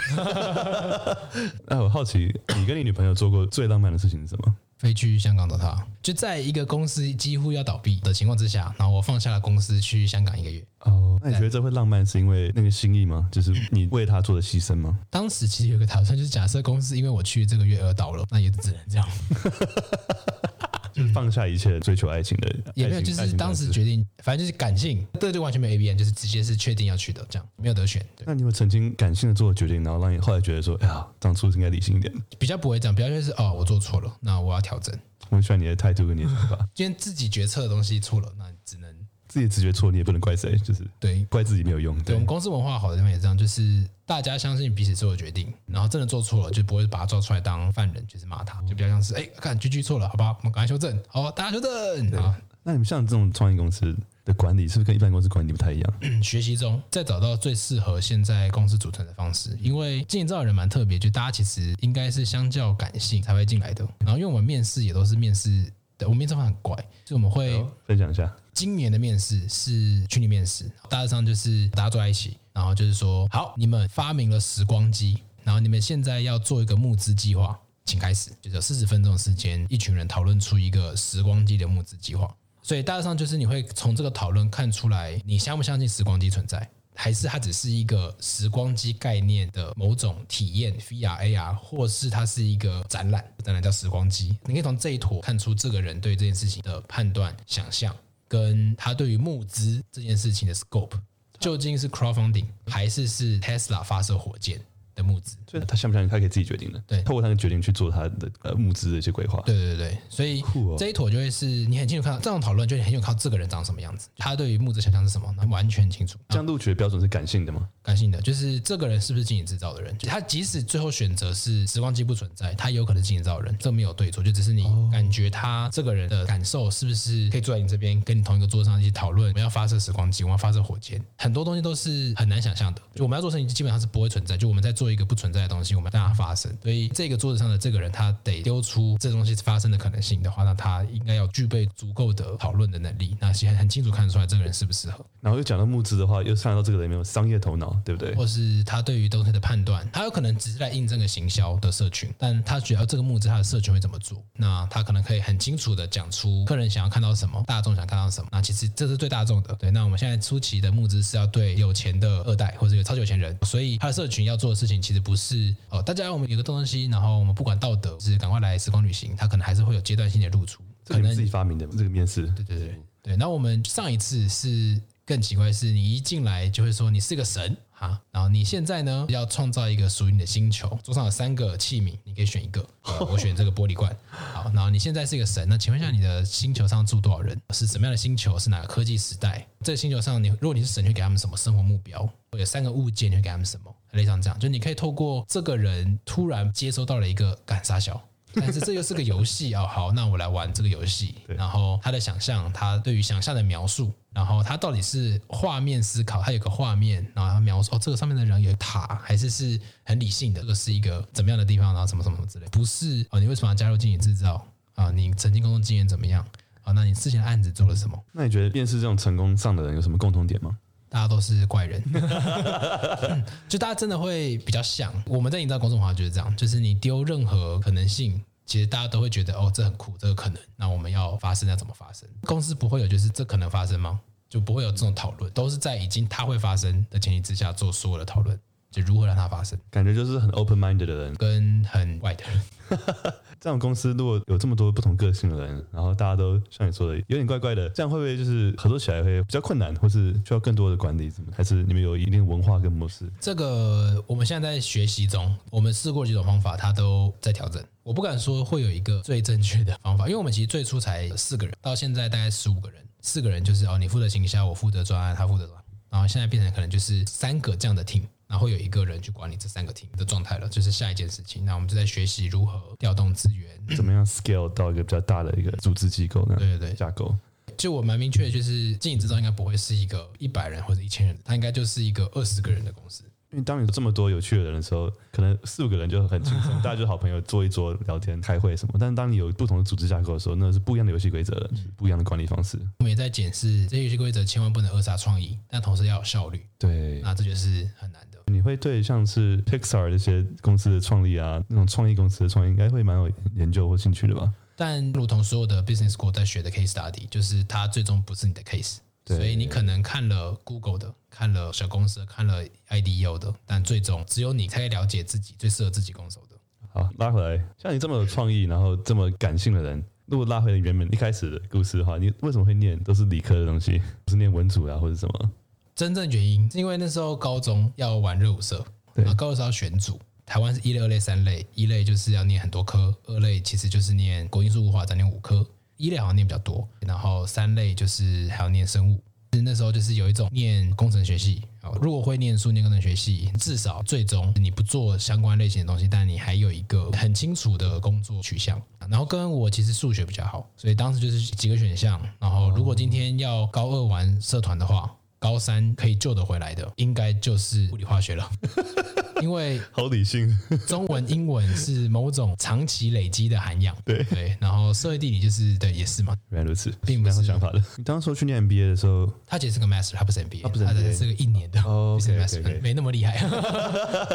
A: (laughs) 那我好奇，你跟你女朋友做过最浪漫的事情是什么？
B: 飞去香港找他，就在一个公司几乎要倒闭的情况之下，然后我放下了公司去香港一个月。
A: 哦，那你觉得这会浪漫是因为那个心意吗？就是你为他做的牺牲吗？(laughs)
B: 当时其实有个打算，就是假设公司因为我去这个月而倒了，那也只能这样。(laughs)
A: 就是放下一切追求爱情的，
B: 也没有，就是当时决定，反正就是感性，对就，完全没有 A B N，就是直接是确定要去的，这样没有得选。
A: 那你有曾经感性的做了决定，然后让你后来觉得说，哎呀，当初应该理性一点？
B: 比较不会这样，比较就是哦，我做错了，那我要调整。
A: 我很喜欢你的态度跟你的想法。(laughs)
B: 今天自己决策的东西错了，那只能。
A: 自己直觉错，你也不能怪谁，就是对，怪自己没有用。对，
B: 对我们公司文化好的地方也这样，就是大家相信彼此做的决定，然后真的做错了，就不会把他抓出来当犯人，就是骂他，就比较像是哎，看 GG 错了，好吧，我们赶快修正，好，大家修正。
A: 啊，那你们像这种创业公司，的管理是不是跟一般公司管理不太一样？
B: 嗯，学习中再找到最适合现在公司组成的方式，因为经营这的人蛮特别，就大家其实应该是相较感性才会进来的。然后因为我们面试也都是面试的，我们面试方很怪，所以我们会
A: 分享一下。
B: 今年的面试是虚拟面试，大致上就是大家坐在一起，然后就是说，好，你们发明了时光机，然后你们现在要做一个募资计划，请开始，就是有四十分钟的时间，一群人讨论出一个时光机的募资计划。所以大致上就是你会从这个讨论看出来，你相不相信时光机存在，还是它只是一个时光机概念的某种体验，VR、AR，或是它是一个展览，展览叫时光机。你可以从这一坨看出这个人对这件事情的判断、想象，跟他对于募资这件事情的 scope，究竟是 crowdfunding 还是是 Tesla 发射火箭？的募资，
A: 所以他相不相信他可以自己决定的？
B: 对，
A: 透过他的决定去做他的呃募资的一些规划。
B: 对对对，所以这一坨就会是你很清楚看到这种讨论，就很清楚看到这个人长什么样子，他对于募资想象是什么，那完全清楚。
A: 这样录取的标准是感性的吗？
B: 感性的，就是这个人是不是经营制造的人？他即使最后选择是时光机不存在，他有可能是经营制造的人，这没有对错，就只是你感觉他这个人的感受是不是可以坐在你这边，跟你同一个桌上一起讨论，我们要发射时光机，我们要发射火箭，很多东西都是很难想象的。就我们要做事情，基本上是不会存在。就我们在做一个不存在的东西。我们让它发生，所以这个桌子上的这个人，他得丢出这东西发生的可能性的话，那他应该要具备足够的讨论的能力，那其实很清楚看得出来这个人适不适合。
A: 然后又讲到募资的话，又看到这个人没有商业头脑，对不对？
B: 或是他对于东西的判断，他有可能只是来印证个行销的社群，但他觉得这个募资他的社群会怎么做，那他可能可以很清楚的讲出客人想要看到什么，大众想看到什么。那其实这是最大众的，对。那我们现在初期的募资是要对有钱的二代或者有超级有钱人，所以他的社群要做的事情其实不是。哦，大家我们有个东西，然后我们不管道德，就是赶快来时光旅行，它可能还是会有阶段性的露出。
A: 可能自己发明的这个面试，
B: 对对对对。那我们上一次是更奇怪，是你一进来就会说你是个神哈，然后你现在呢要创造一个属于你的星球，桌上有三个器皿，你可以选一个，(laughs) 我选这个玻璃罐。好，然后你现在是一个神，那请问一下你的星球上住多少人？是什么样的星球？是哪个科技时代？这个星球上你如果你是神，你会给他们什么生活目标？会有三个物件，你会给他们什么？类似这样，就你可以透过这个人突然接收到了一个感杀小，但是这又是个游戏 (laughs) 哦。好，那我来玩这个游戏。然后他的想象，他对于想象的描述，然后他到底是画面思考，他有个画面，然后他描述哦，这个上面的人有塔，还是是很理性的，这个是一个怎么样的地方，然后什么什么什么之类，不是哦。你为什么要加入经营制造啊？你曾经工作经验怎么样啊？那你之前的案子做了什么？
A: 那你觉得面试这种成功上的人有什么共同点吗？
B: 大家都是怪人，(laughs) 就大家真的会比较像我们在营造公众文化就是这样，就是你丢任何可能性，其实大家都会觉得哦，这很酷，这个可能，那我们要发生要怎么发生？公司不会有就是这可能发生吗？就不会有这种讨论，都是在已经它会发生的前提之下做所有的讨论，就如何让它发生。
A: 感觉就是很 open minded 的人
B: 跟很怪的人。(laughs)
A: 这样公司如果有这么多不同个性的人，然后大家都像你说的有点怪怪的，这样会不会就是合作起来会比较困难，或是需要更多的管理？怎么？还是你们有一定文化跟模式？
B: 这个我们现在在学习中，我们试过几种方法，它都在调整。我不敢说会有一个最正确的方法，因为我们其实最初才四个人，到现在大概十五个人，四个人就是哦，你负责行销，我负责专案，他负责专案，然后现在变成可能就是三个这样的 team。然后有一个人去管理这三个 team 的状态了，就是下一件事情。那我们就在学习如何调动资源，
A: 怎么样 scale 到一个比较大的一个组织机构呢？对对对，架构。
B: 就我蛮明确的，就是经营之道应该不会是一个一百人或者一千人，它应该就是一个二十个人的公司。
A: 因为当你有这么多有趣的人的时候，可能四五个人就很轻松，大家就是好朋友，坐一桌聊天、开会什么。但是当你有不同的组织架构的时候，那是不一样的游戏规则不一样的管理方式。
B: 我们也在检视这些游戏规则，千万不能扼杀创意，但同时要有效率。
A: 对，
B: 那这就是很难的。
A: 你会对像是 Pixar 这些公司的创立啊，那种创意公司的创意，应该会蛮有研究或兴趣的吧？
B: 但如同所有的 business school 在学的 case study，就是它最终不是你的 case。所以你可能看了 Google 的，看了小公司，看了 IDEO 的，但最终只有你才可以了解自己最适合自己攻守的。
A: 好，拉回来，像你这么有创意，然后这么感性的人，如果拉回原本一开始的故事的话，你为什么会念都是理科的东西，不是念文组啊或者什么？
B: 真正原因是因为那时候高中要玩热舞社，对啊，高二时候要选组，台湾是一类、二类、三类，一类就是要念很多科，二类其实就是念国英数物化，再念五科。一类好像念比较多，然后三类就是还要念生物，那时候就是有一种念工程学系，如果会念书念工程学系，至少最终你不做相关类型的东西，但你还有一个很清楚的工作取向。然后跟我其实数学比较好，所以当时就是几个选项。然后如果今天要高二玩社团的话。高三可以救得回来的，应该就是物理化学了，(laughs) 因为
A: 好理性。
B: 中文、英文是某种长期累积的涵养，
A: 对
B: 对。然后社会地理就是对，也是嘛。
A: 原来如此，
B: 并不是
A: 想法的。你当时去念 MBA 的时候，
B: 他其实是个 Master，他不是 MBA，
A: 他不是
B: 是个一年的，
A: 哦，
B: 不是 Master，没那么厉害，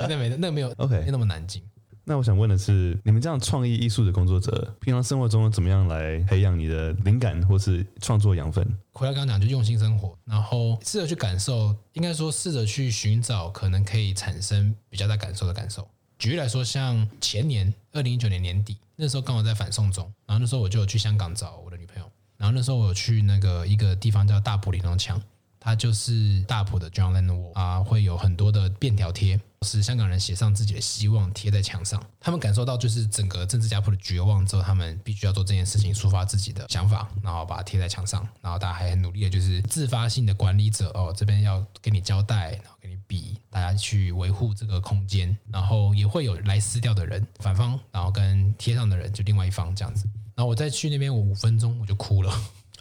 B: 那 (laughs) 没那没有
A: OK，
B: 没那么难进。
A: 那我想问的是，你们这样创意艺术的工作者，平常生活中怎么样来培养你的灵感或是创作养分？
B: 回来刚刚讲，就用心生活，然后试着去感受，应该说试着去寻找可能可以产生比较大感受的感受。举例来说，像前年二零一九年年底，那时候刚好在反送中，然后那时候我就有去香港找我的女朋友，然后那时候我有去那个一个地方叫大埔里农场。它就是大埔的 John Lennon Wall 啊，会有很多的便条贴，是香港人写上自己的希望贴在墙上。他们感受到就是整个政治家谱的绝望之后，他们必须要做这件事情，抒发自己的想法，然后把它贴在墙上。然后大家还很努力的，就是自发性的管理者哦，这边要给你交代，然后给你笔，大家去维护这个空间。然后也会有来撕掉的人，反方，然后跟贴上的人就另外一方这样子。然后我再去那边，我五分钟我就哭了。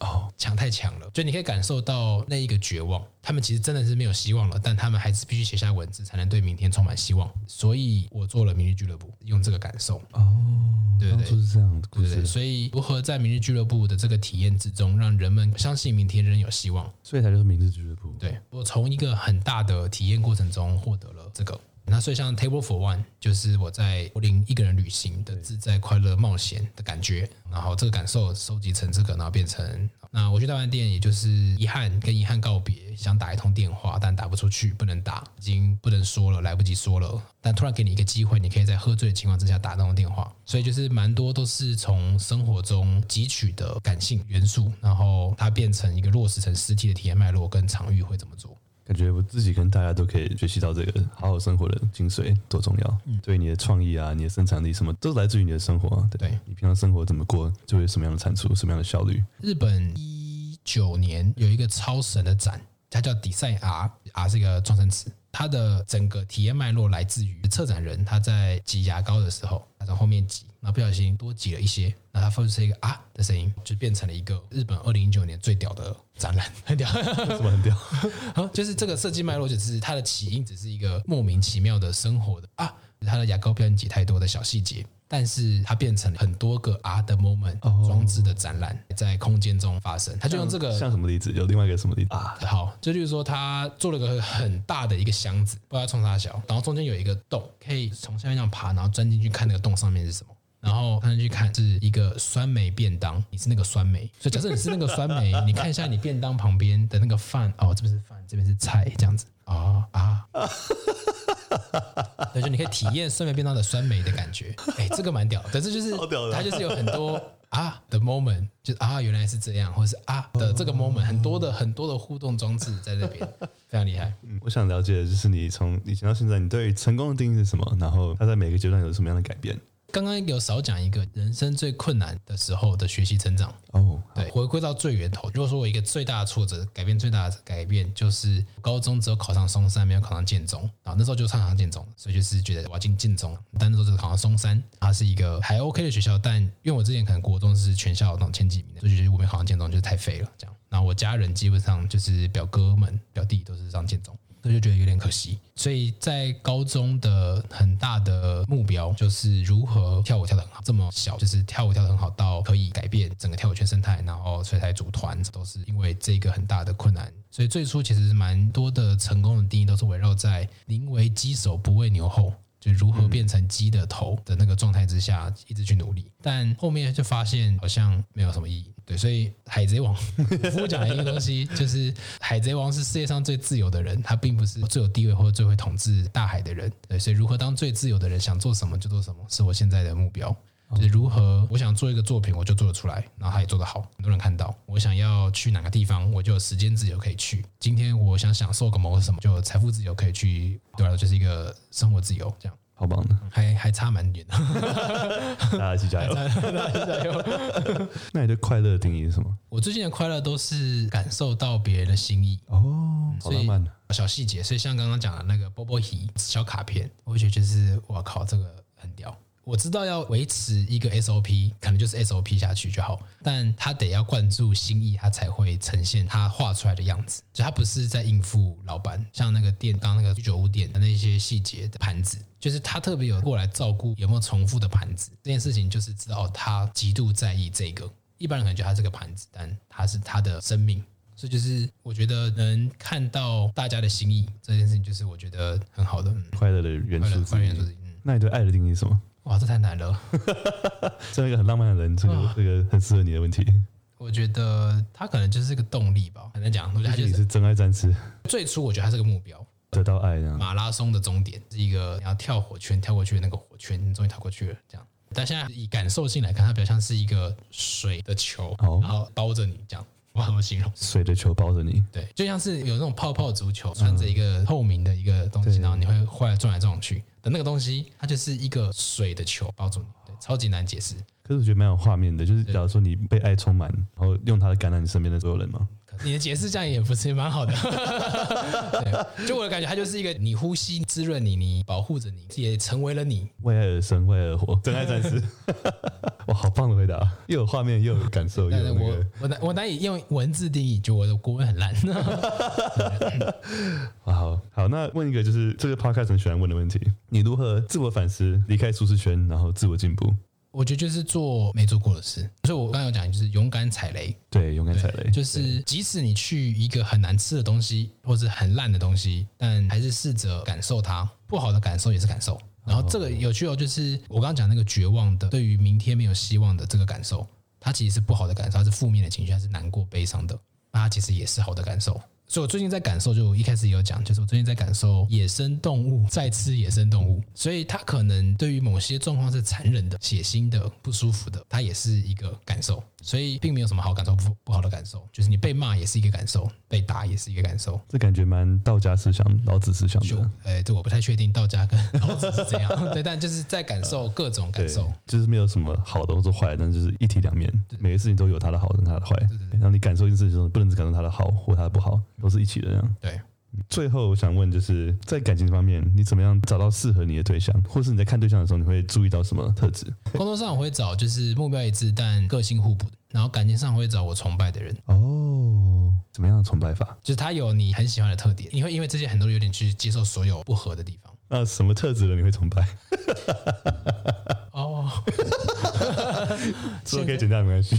B: 哦，强太强了，就你可以感受到那一个绝望。他们其实真的是没有希望了，但他们还是必须写下文字，才能对明天充满希望。所以我做了明日俱乐部，用这个感受。
A: 哦，
B: 对对对，
A: 是这样的故事。
B: 对对，所以如何在明日俱乐部的这个体验之中，让人们相信明天仍有希望？
A: 所以才就是明日俱乐部。
B: 对，我从一个很大的体验过程中获得了这个。那所以像 Table for One 就是我在柏林一个人旅行的自在快乐冒险的感觉，然后这个感受收集成这个，然后变成那我去大饭店，也就是遗憾跟遗憾告别，想打一通电话，但打不出去，不能打，已经不能说了，来不及说了。但突然给你一个机会，你可以在喝醉的情况之下打那通电话，所以就是蛮多都是从生活中汲取的感性元素，然后它变成一个落实成实体的体验脉络跟场域会怎么做。
A: 感觉我自己跟大家都可以学习到这个好好生活的精髓多重要。嗯，对你的创意啊，你的生产力什么，都来自于你的生活啊。对，对你平常生活怎么过，就会有什么样的产出，什么样的效率。
B: 日本一九年有一个超神的展，它叫 Design R，R 是一个创生词。它的整个体验脉络来自于策展人他在挤牙膏的时候，他从后面挤，然后不小心多挤了一些，然后他发出一个啊的声音，就变成了一个日本二零一九年最屌的展览，很屌，
A: 为什么很屌？(laughs)
B: 啊，就是这个设计脉络，就是它的起因只是一个莫名其妙的生活的啊，他的牙膏不要挤太多的小细节。但是它变成很多个 art moment 装置的展览，在空间中发生。他就用这个
A: 像什么例子？有另外一个什么例子啊？
B: 好，这就是说他做了个很大的一个箱子，不知道冲啥小，然后中间有一个洞，可以从下面这样爬，然后钻进去看那个洞上面是什么。然后看进去看是一个酸梅便当，你是那个酸梅，所以假设你是那个酸梅，你看一下你便当旁边的那个饭，哦，这边是饭，这边是菜，这样子啊啊。啊对，(laughs) 就你可以体验酸梅便当的酸梅的感觉，哎，这个蛮屌的。可是就是它就是有很多啊的 moment，就是啊原来是这样，或者是啊的这个 moment，很多的很多的互动装置在这边，(laughs) 非常厉害。
A: 嗯，我想了解的就是你从以前到现在，你对成功的定义是什么？然后它在每个阶段有什么样的改变？
B: 刚刚有少讲一个人生最困难的时候的学习成长
A: 哦，
B: 对，回归到最源头。如果说我一个最大的挫折，改变最大的改变，就是高中只有考上松山，没有考上建中啊。那时候就上上建中，所以就是觉得我要进建中，但那时候只考上松山，它是一个还 OK 的学校。但因为我之前可能国中是全校那种前几名的，所以觉得我没考上建中就是太废了这样。然后我家人基本上就是表哥们、表弟都是上建中。所以就觉得有点可惜，所以在高中的很大的目标就是如何跳舞跳得很好，这么小就是跳舞跳得很好到可以改变整个跳舞圈生态，然后所以才组团，都是因为这个很大的困难。所以最初其实蛮多的成功的定义都是围绕在宁为鸡首不为牛后，就如何变成鸡的头的那个状态之下一直去努力，但后面就发现好像没有什么意义。对，所以海贼王，我讲一个东西就是，海贼王是世界上最自由的人，他并不是最有地位或者最会统治大海的人。对，所以如何当最自由的人，想做什么就做什么，是我现在的目标。就是如何，我想做一个作品，我就做得出来，然后他也做得好，很多人看到。我想要去哪个地方，我就有时间自由可以去。今天我想享受个某个什么，就财富自由可以去，对啊，就是一个生活自由这样。
A: 好棒的，
B: 还还差蛮远的，(laughs)
A: 大家一起加油！(laughs)
B: 大家加油！(laughs)
A: 那你对快乐的定义是什么？
B: 我最近的快乐都是感受到别人的心意
A: 哦，好浪漫的
B: 小细节。所以像刚刚讲的那个波波皮小卡片，我觉得就是我靠，这个很屌。我知道要维持一个 SOP，可能就是 SOP 下去就好，但他得要灌注心意，他才会呈现他画出来的样子。就他不是在应付老板，像那个店，刚刚那个居酒屋店的那些细节的盘子，就是他特别有过来照顾有没有重复的盘子这件事情，就是知道他极度在意这个。一般人可能觉得他是个盘子，但他是他的生命，所以就是我觉得能看到大家的心意这件事情，就是我觉得很好的
A: 快乐的元素。快乐元素。嗯，那你对爱的定义是什么？
B: 哇，这太难了！(laughs)
A: 作为一个很浪漫的人，这个这个很适合你的问题。
B: 我觉得他可能就是个动力吧，很难讲。我觉得他就是，
A: 是真爱战士。
B: 最初我觉得他是个目标，
A: 得到爱这样。马
B: 拉松的终点是一个你要跳火圈，跳过去的那个火圈，你终于跳过去了。这样，但现在以感受性来看，它比较像是一个水的球，然后包着你这样。我怎么形容？
A: 水的球包着你，
B: 对，就像是有那种泡泡足球，穿着一个透明的一个东西，然后你会后来撞来撞去的那个东西，它就是一个水的球包住你，对，超级难解释。
A: 可是我觉得蛮有画面的，就是假如说你被爱充满，然后用它的感染你身边的所有人吗？
B: 你的解释这样也不是蛮好的，(laughs) 对，就我的感觉，它就是一个你呼吸滋润你，你保护着你，也成为了你，
A: 为爱而生，为爱而活，真爱战士。(laughs) 哇，好棒的回答，又有画面，又有感受，又有、那个、
B: 我我难我难以用文字定义，就我的国文很烂。(laughs)
A: 哇，好好，那问一个就是这个 podcast 很喜欢问的问题，你如何自我反思，离开舒适圈，然后自我进步？
B: 我觉得就是做没做过的事，所以我刚刚有讲，就是勇敢踩雷。
A: 对，勇敢踩雷，
B: 就是即使你去一个很难吃的东西，或者很烂的东西，但还是试着感受它。不好的感受也是感受。然后这个有趣哦，就是我刚刚讲那个绝望的，对于明天没有希望的这个感受，它其实是不好的感受，它是负面的情绪，它是难过、悲伤的。那它其实也是好的感受。所以，我最近在感受，就一开始也有讲，就是我最近在感受野生动物在吃野生动物，所以它可能对于某些状况是残忍的、血腥的、不舒服的，它也是一个感受。所以，并没有什么好感受不不好的感受，就是你被骂也是一个感受，被打也是一个感受。
A: 这感觉蛮道家思想、老子思想的。
B: 哎，这我不太确定道家跟老子是怎样。(laughs) 对，但就是在感受各种感受，
A: 就是没有什么好的或者坏的，但就是一体两面，每个事情都有它的好跟它的坏。对对对，然后你感受一件事情不能只感受它的好或它的不好，都是一起的这样。
B: 对。
A: 最后我想问，就是在感情方面，你怎么样找到适合你的对象，或是你在看对象的时候，你会注意到什么特质？
B: 工作上我会找就是目标一致但个性互补的，然后感情上我会找我崇拜的人。
A: 哦，怎么样的崇拜法？
B: 就是他有你很喜欢的特点，你会因为这些很多有点去接受所有不合的地方。
A: 那什么特质的你会崇拜？(laughs)
B: 哦，
A: 这个可以剪掉没关系。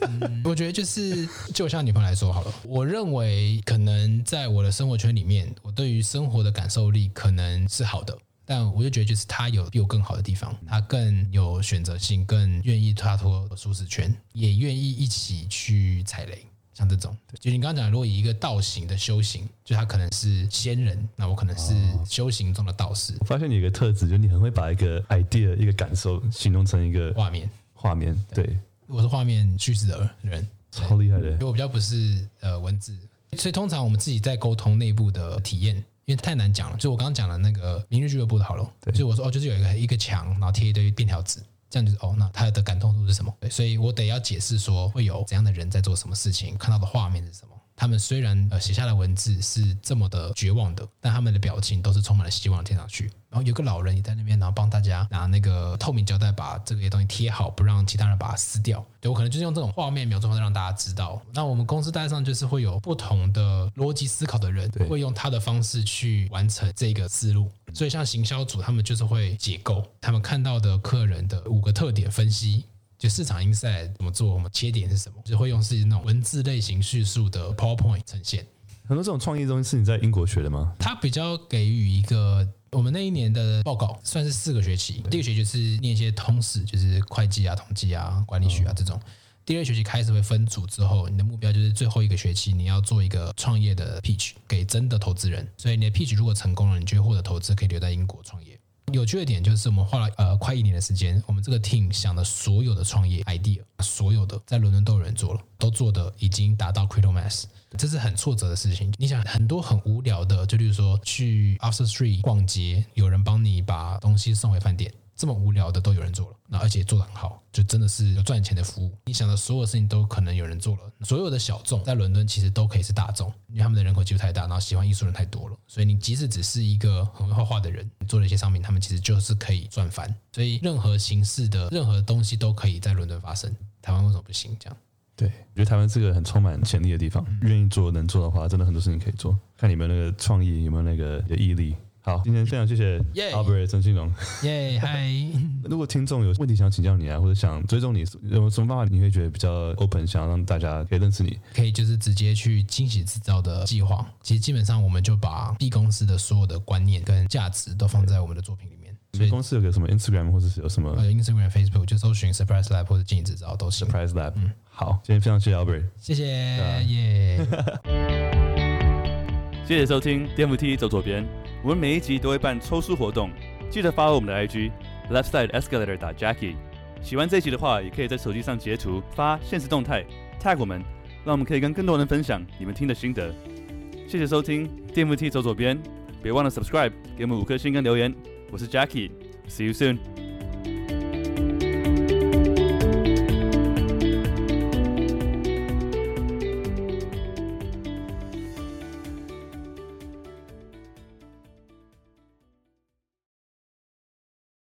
B: 嗯，我觉得就是就像女朋友来说好了，我认为可能在我的生活圈里面，我对于生活的感受力可能是好的，但我就觉得就是她有比我更好的地方，她更有选择性，更愿意踏脱舒适圈，也愿意一起去踩雷。像这种，就你刚刚讲，如果以一个道行的修行，就他可能是仙人，那我可能是修行中的道士。
A: 我发现你有一个特质，就是你很会把一个 idea、一个感受形容成一个
B: 画面。
A: 画面，对。
B: 我是画面叙事的人，
A: 超厉害的。
B: 我比较不是呃文字，所以通常我们自己在沟通内部的体验，因为太难讲了。就我刚刚讲的那个明日俱乐部的好了，对，就我说哦，就是有一个一个墙，然后贴一堆便条纸。这样就是哦，那他的感动度是什么？对，所以我得要解释说会有怎样的人在做什么事情，看到的画面是什么。他们虽然呃写下的文字是这么的绝望的，但他们的表情都是充满了希望，贴上去。然后有个老人也在那边，然后帮大家拿那个透明胶带把这个些东西贴好，不让其他人把它撕掉。对，我可能就是用这种画面描述，让大家知道。那我们公司大上就是会有不同的逻辑思考的人，会用他的方式去完成这个思路。所以像行销组，他们就是会解构他们看到的客人的五个特点分析。就市场 insight 怎么做，我们切点是什么，就会用是那种文字类型叙述的 PowerPoint 呈现。
A: 很多这种创业东西是你在英国学的吗？
B: 它比较给予一个我们那一年的报告，算是四个学期。第一个学期是念一些通识，就是会计啊、统计啊、管理学啊这种。第二学期开始会分组之后，你的目标就是最后一个学期你要做一个创业的 pitch 给真的投资人。所以你的 pitch 如果成功了，你就会获得投资，可以留在英国创业。有趣的点就是，我们花了呃快一年的时间，我们这个 team 想的所有的创业 idea，所有的在伦敦都有人做了，都做的已经达到 critical mass。这是很挫折的事情。你想，很多很无聊的，就例如说去 After Street 逛街，有人帮你把东西送回饭店。这么无聊的都有人做了，那而且做得很好，就真的是有赚钱的服务。你想的所有事情都可能有人做了。所有的小众在伦敦其实都可以是大众，因为他们的人口基数太大，然后喜欢艺术人太多了。所以你即使只是一个很会画画的人，做了一些商品，他们其实就是可以赚翻。所以任何形式的任何东西都可以在伦敦发生。台湾为什么不行？这样？
A: 对，我觉得台湾是个很充满潜力的地方，愿意做能做的话，真的很多事情可以做。看你们那个创意有没有那个有毅力。好，今天非常谢谢 Albert 曾庆龙。
B: 耶，(laughs) 嗨！
A: 如果听众有问题想请教你啊，或者想追踪你，有什么办法你会觉得比较 open，想要让大家可以认识你？
B: 可以就是直接去惊喜制造的计划。其实基本上我们就把 B 公司的所有的观念跟价值都放在我们的作品里面。
A: 所以公司有个什么 Instagram 或者是有什么？
B: 呃，Instagram、Facebook 就搜寻 Surprise Lab 或者惊喜制造都行。
A: Surprise Lab，嗯，好，今天非常谢谢 Albert，
B: 谢谢，耶。(laughs)
A: 谢谢收听 DMT 走左边。我们每一集都会办抽书活动，记得 follow 我们的 IG left side escalator 打 Jackie。喜欢这一集的话，也可以在手机上截图发现实动态 tag 我们，让我们可以跟更多人分享你们听的心得。谢谢收听 DMT 走左边，别忘了 subscribe 给我们五颗星跟留言。我是 Jackie，see you soon。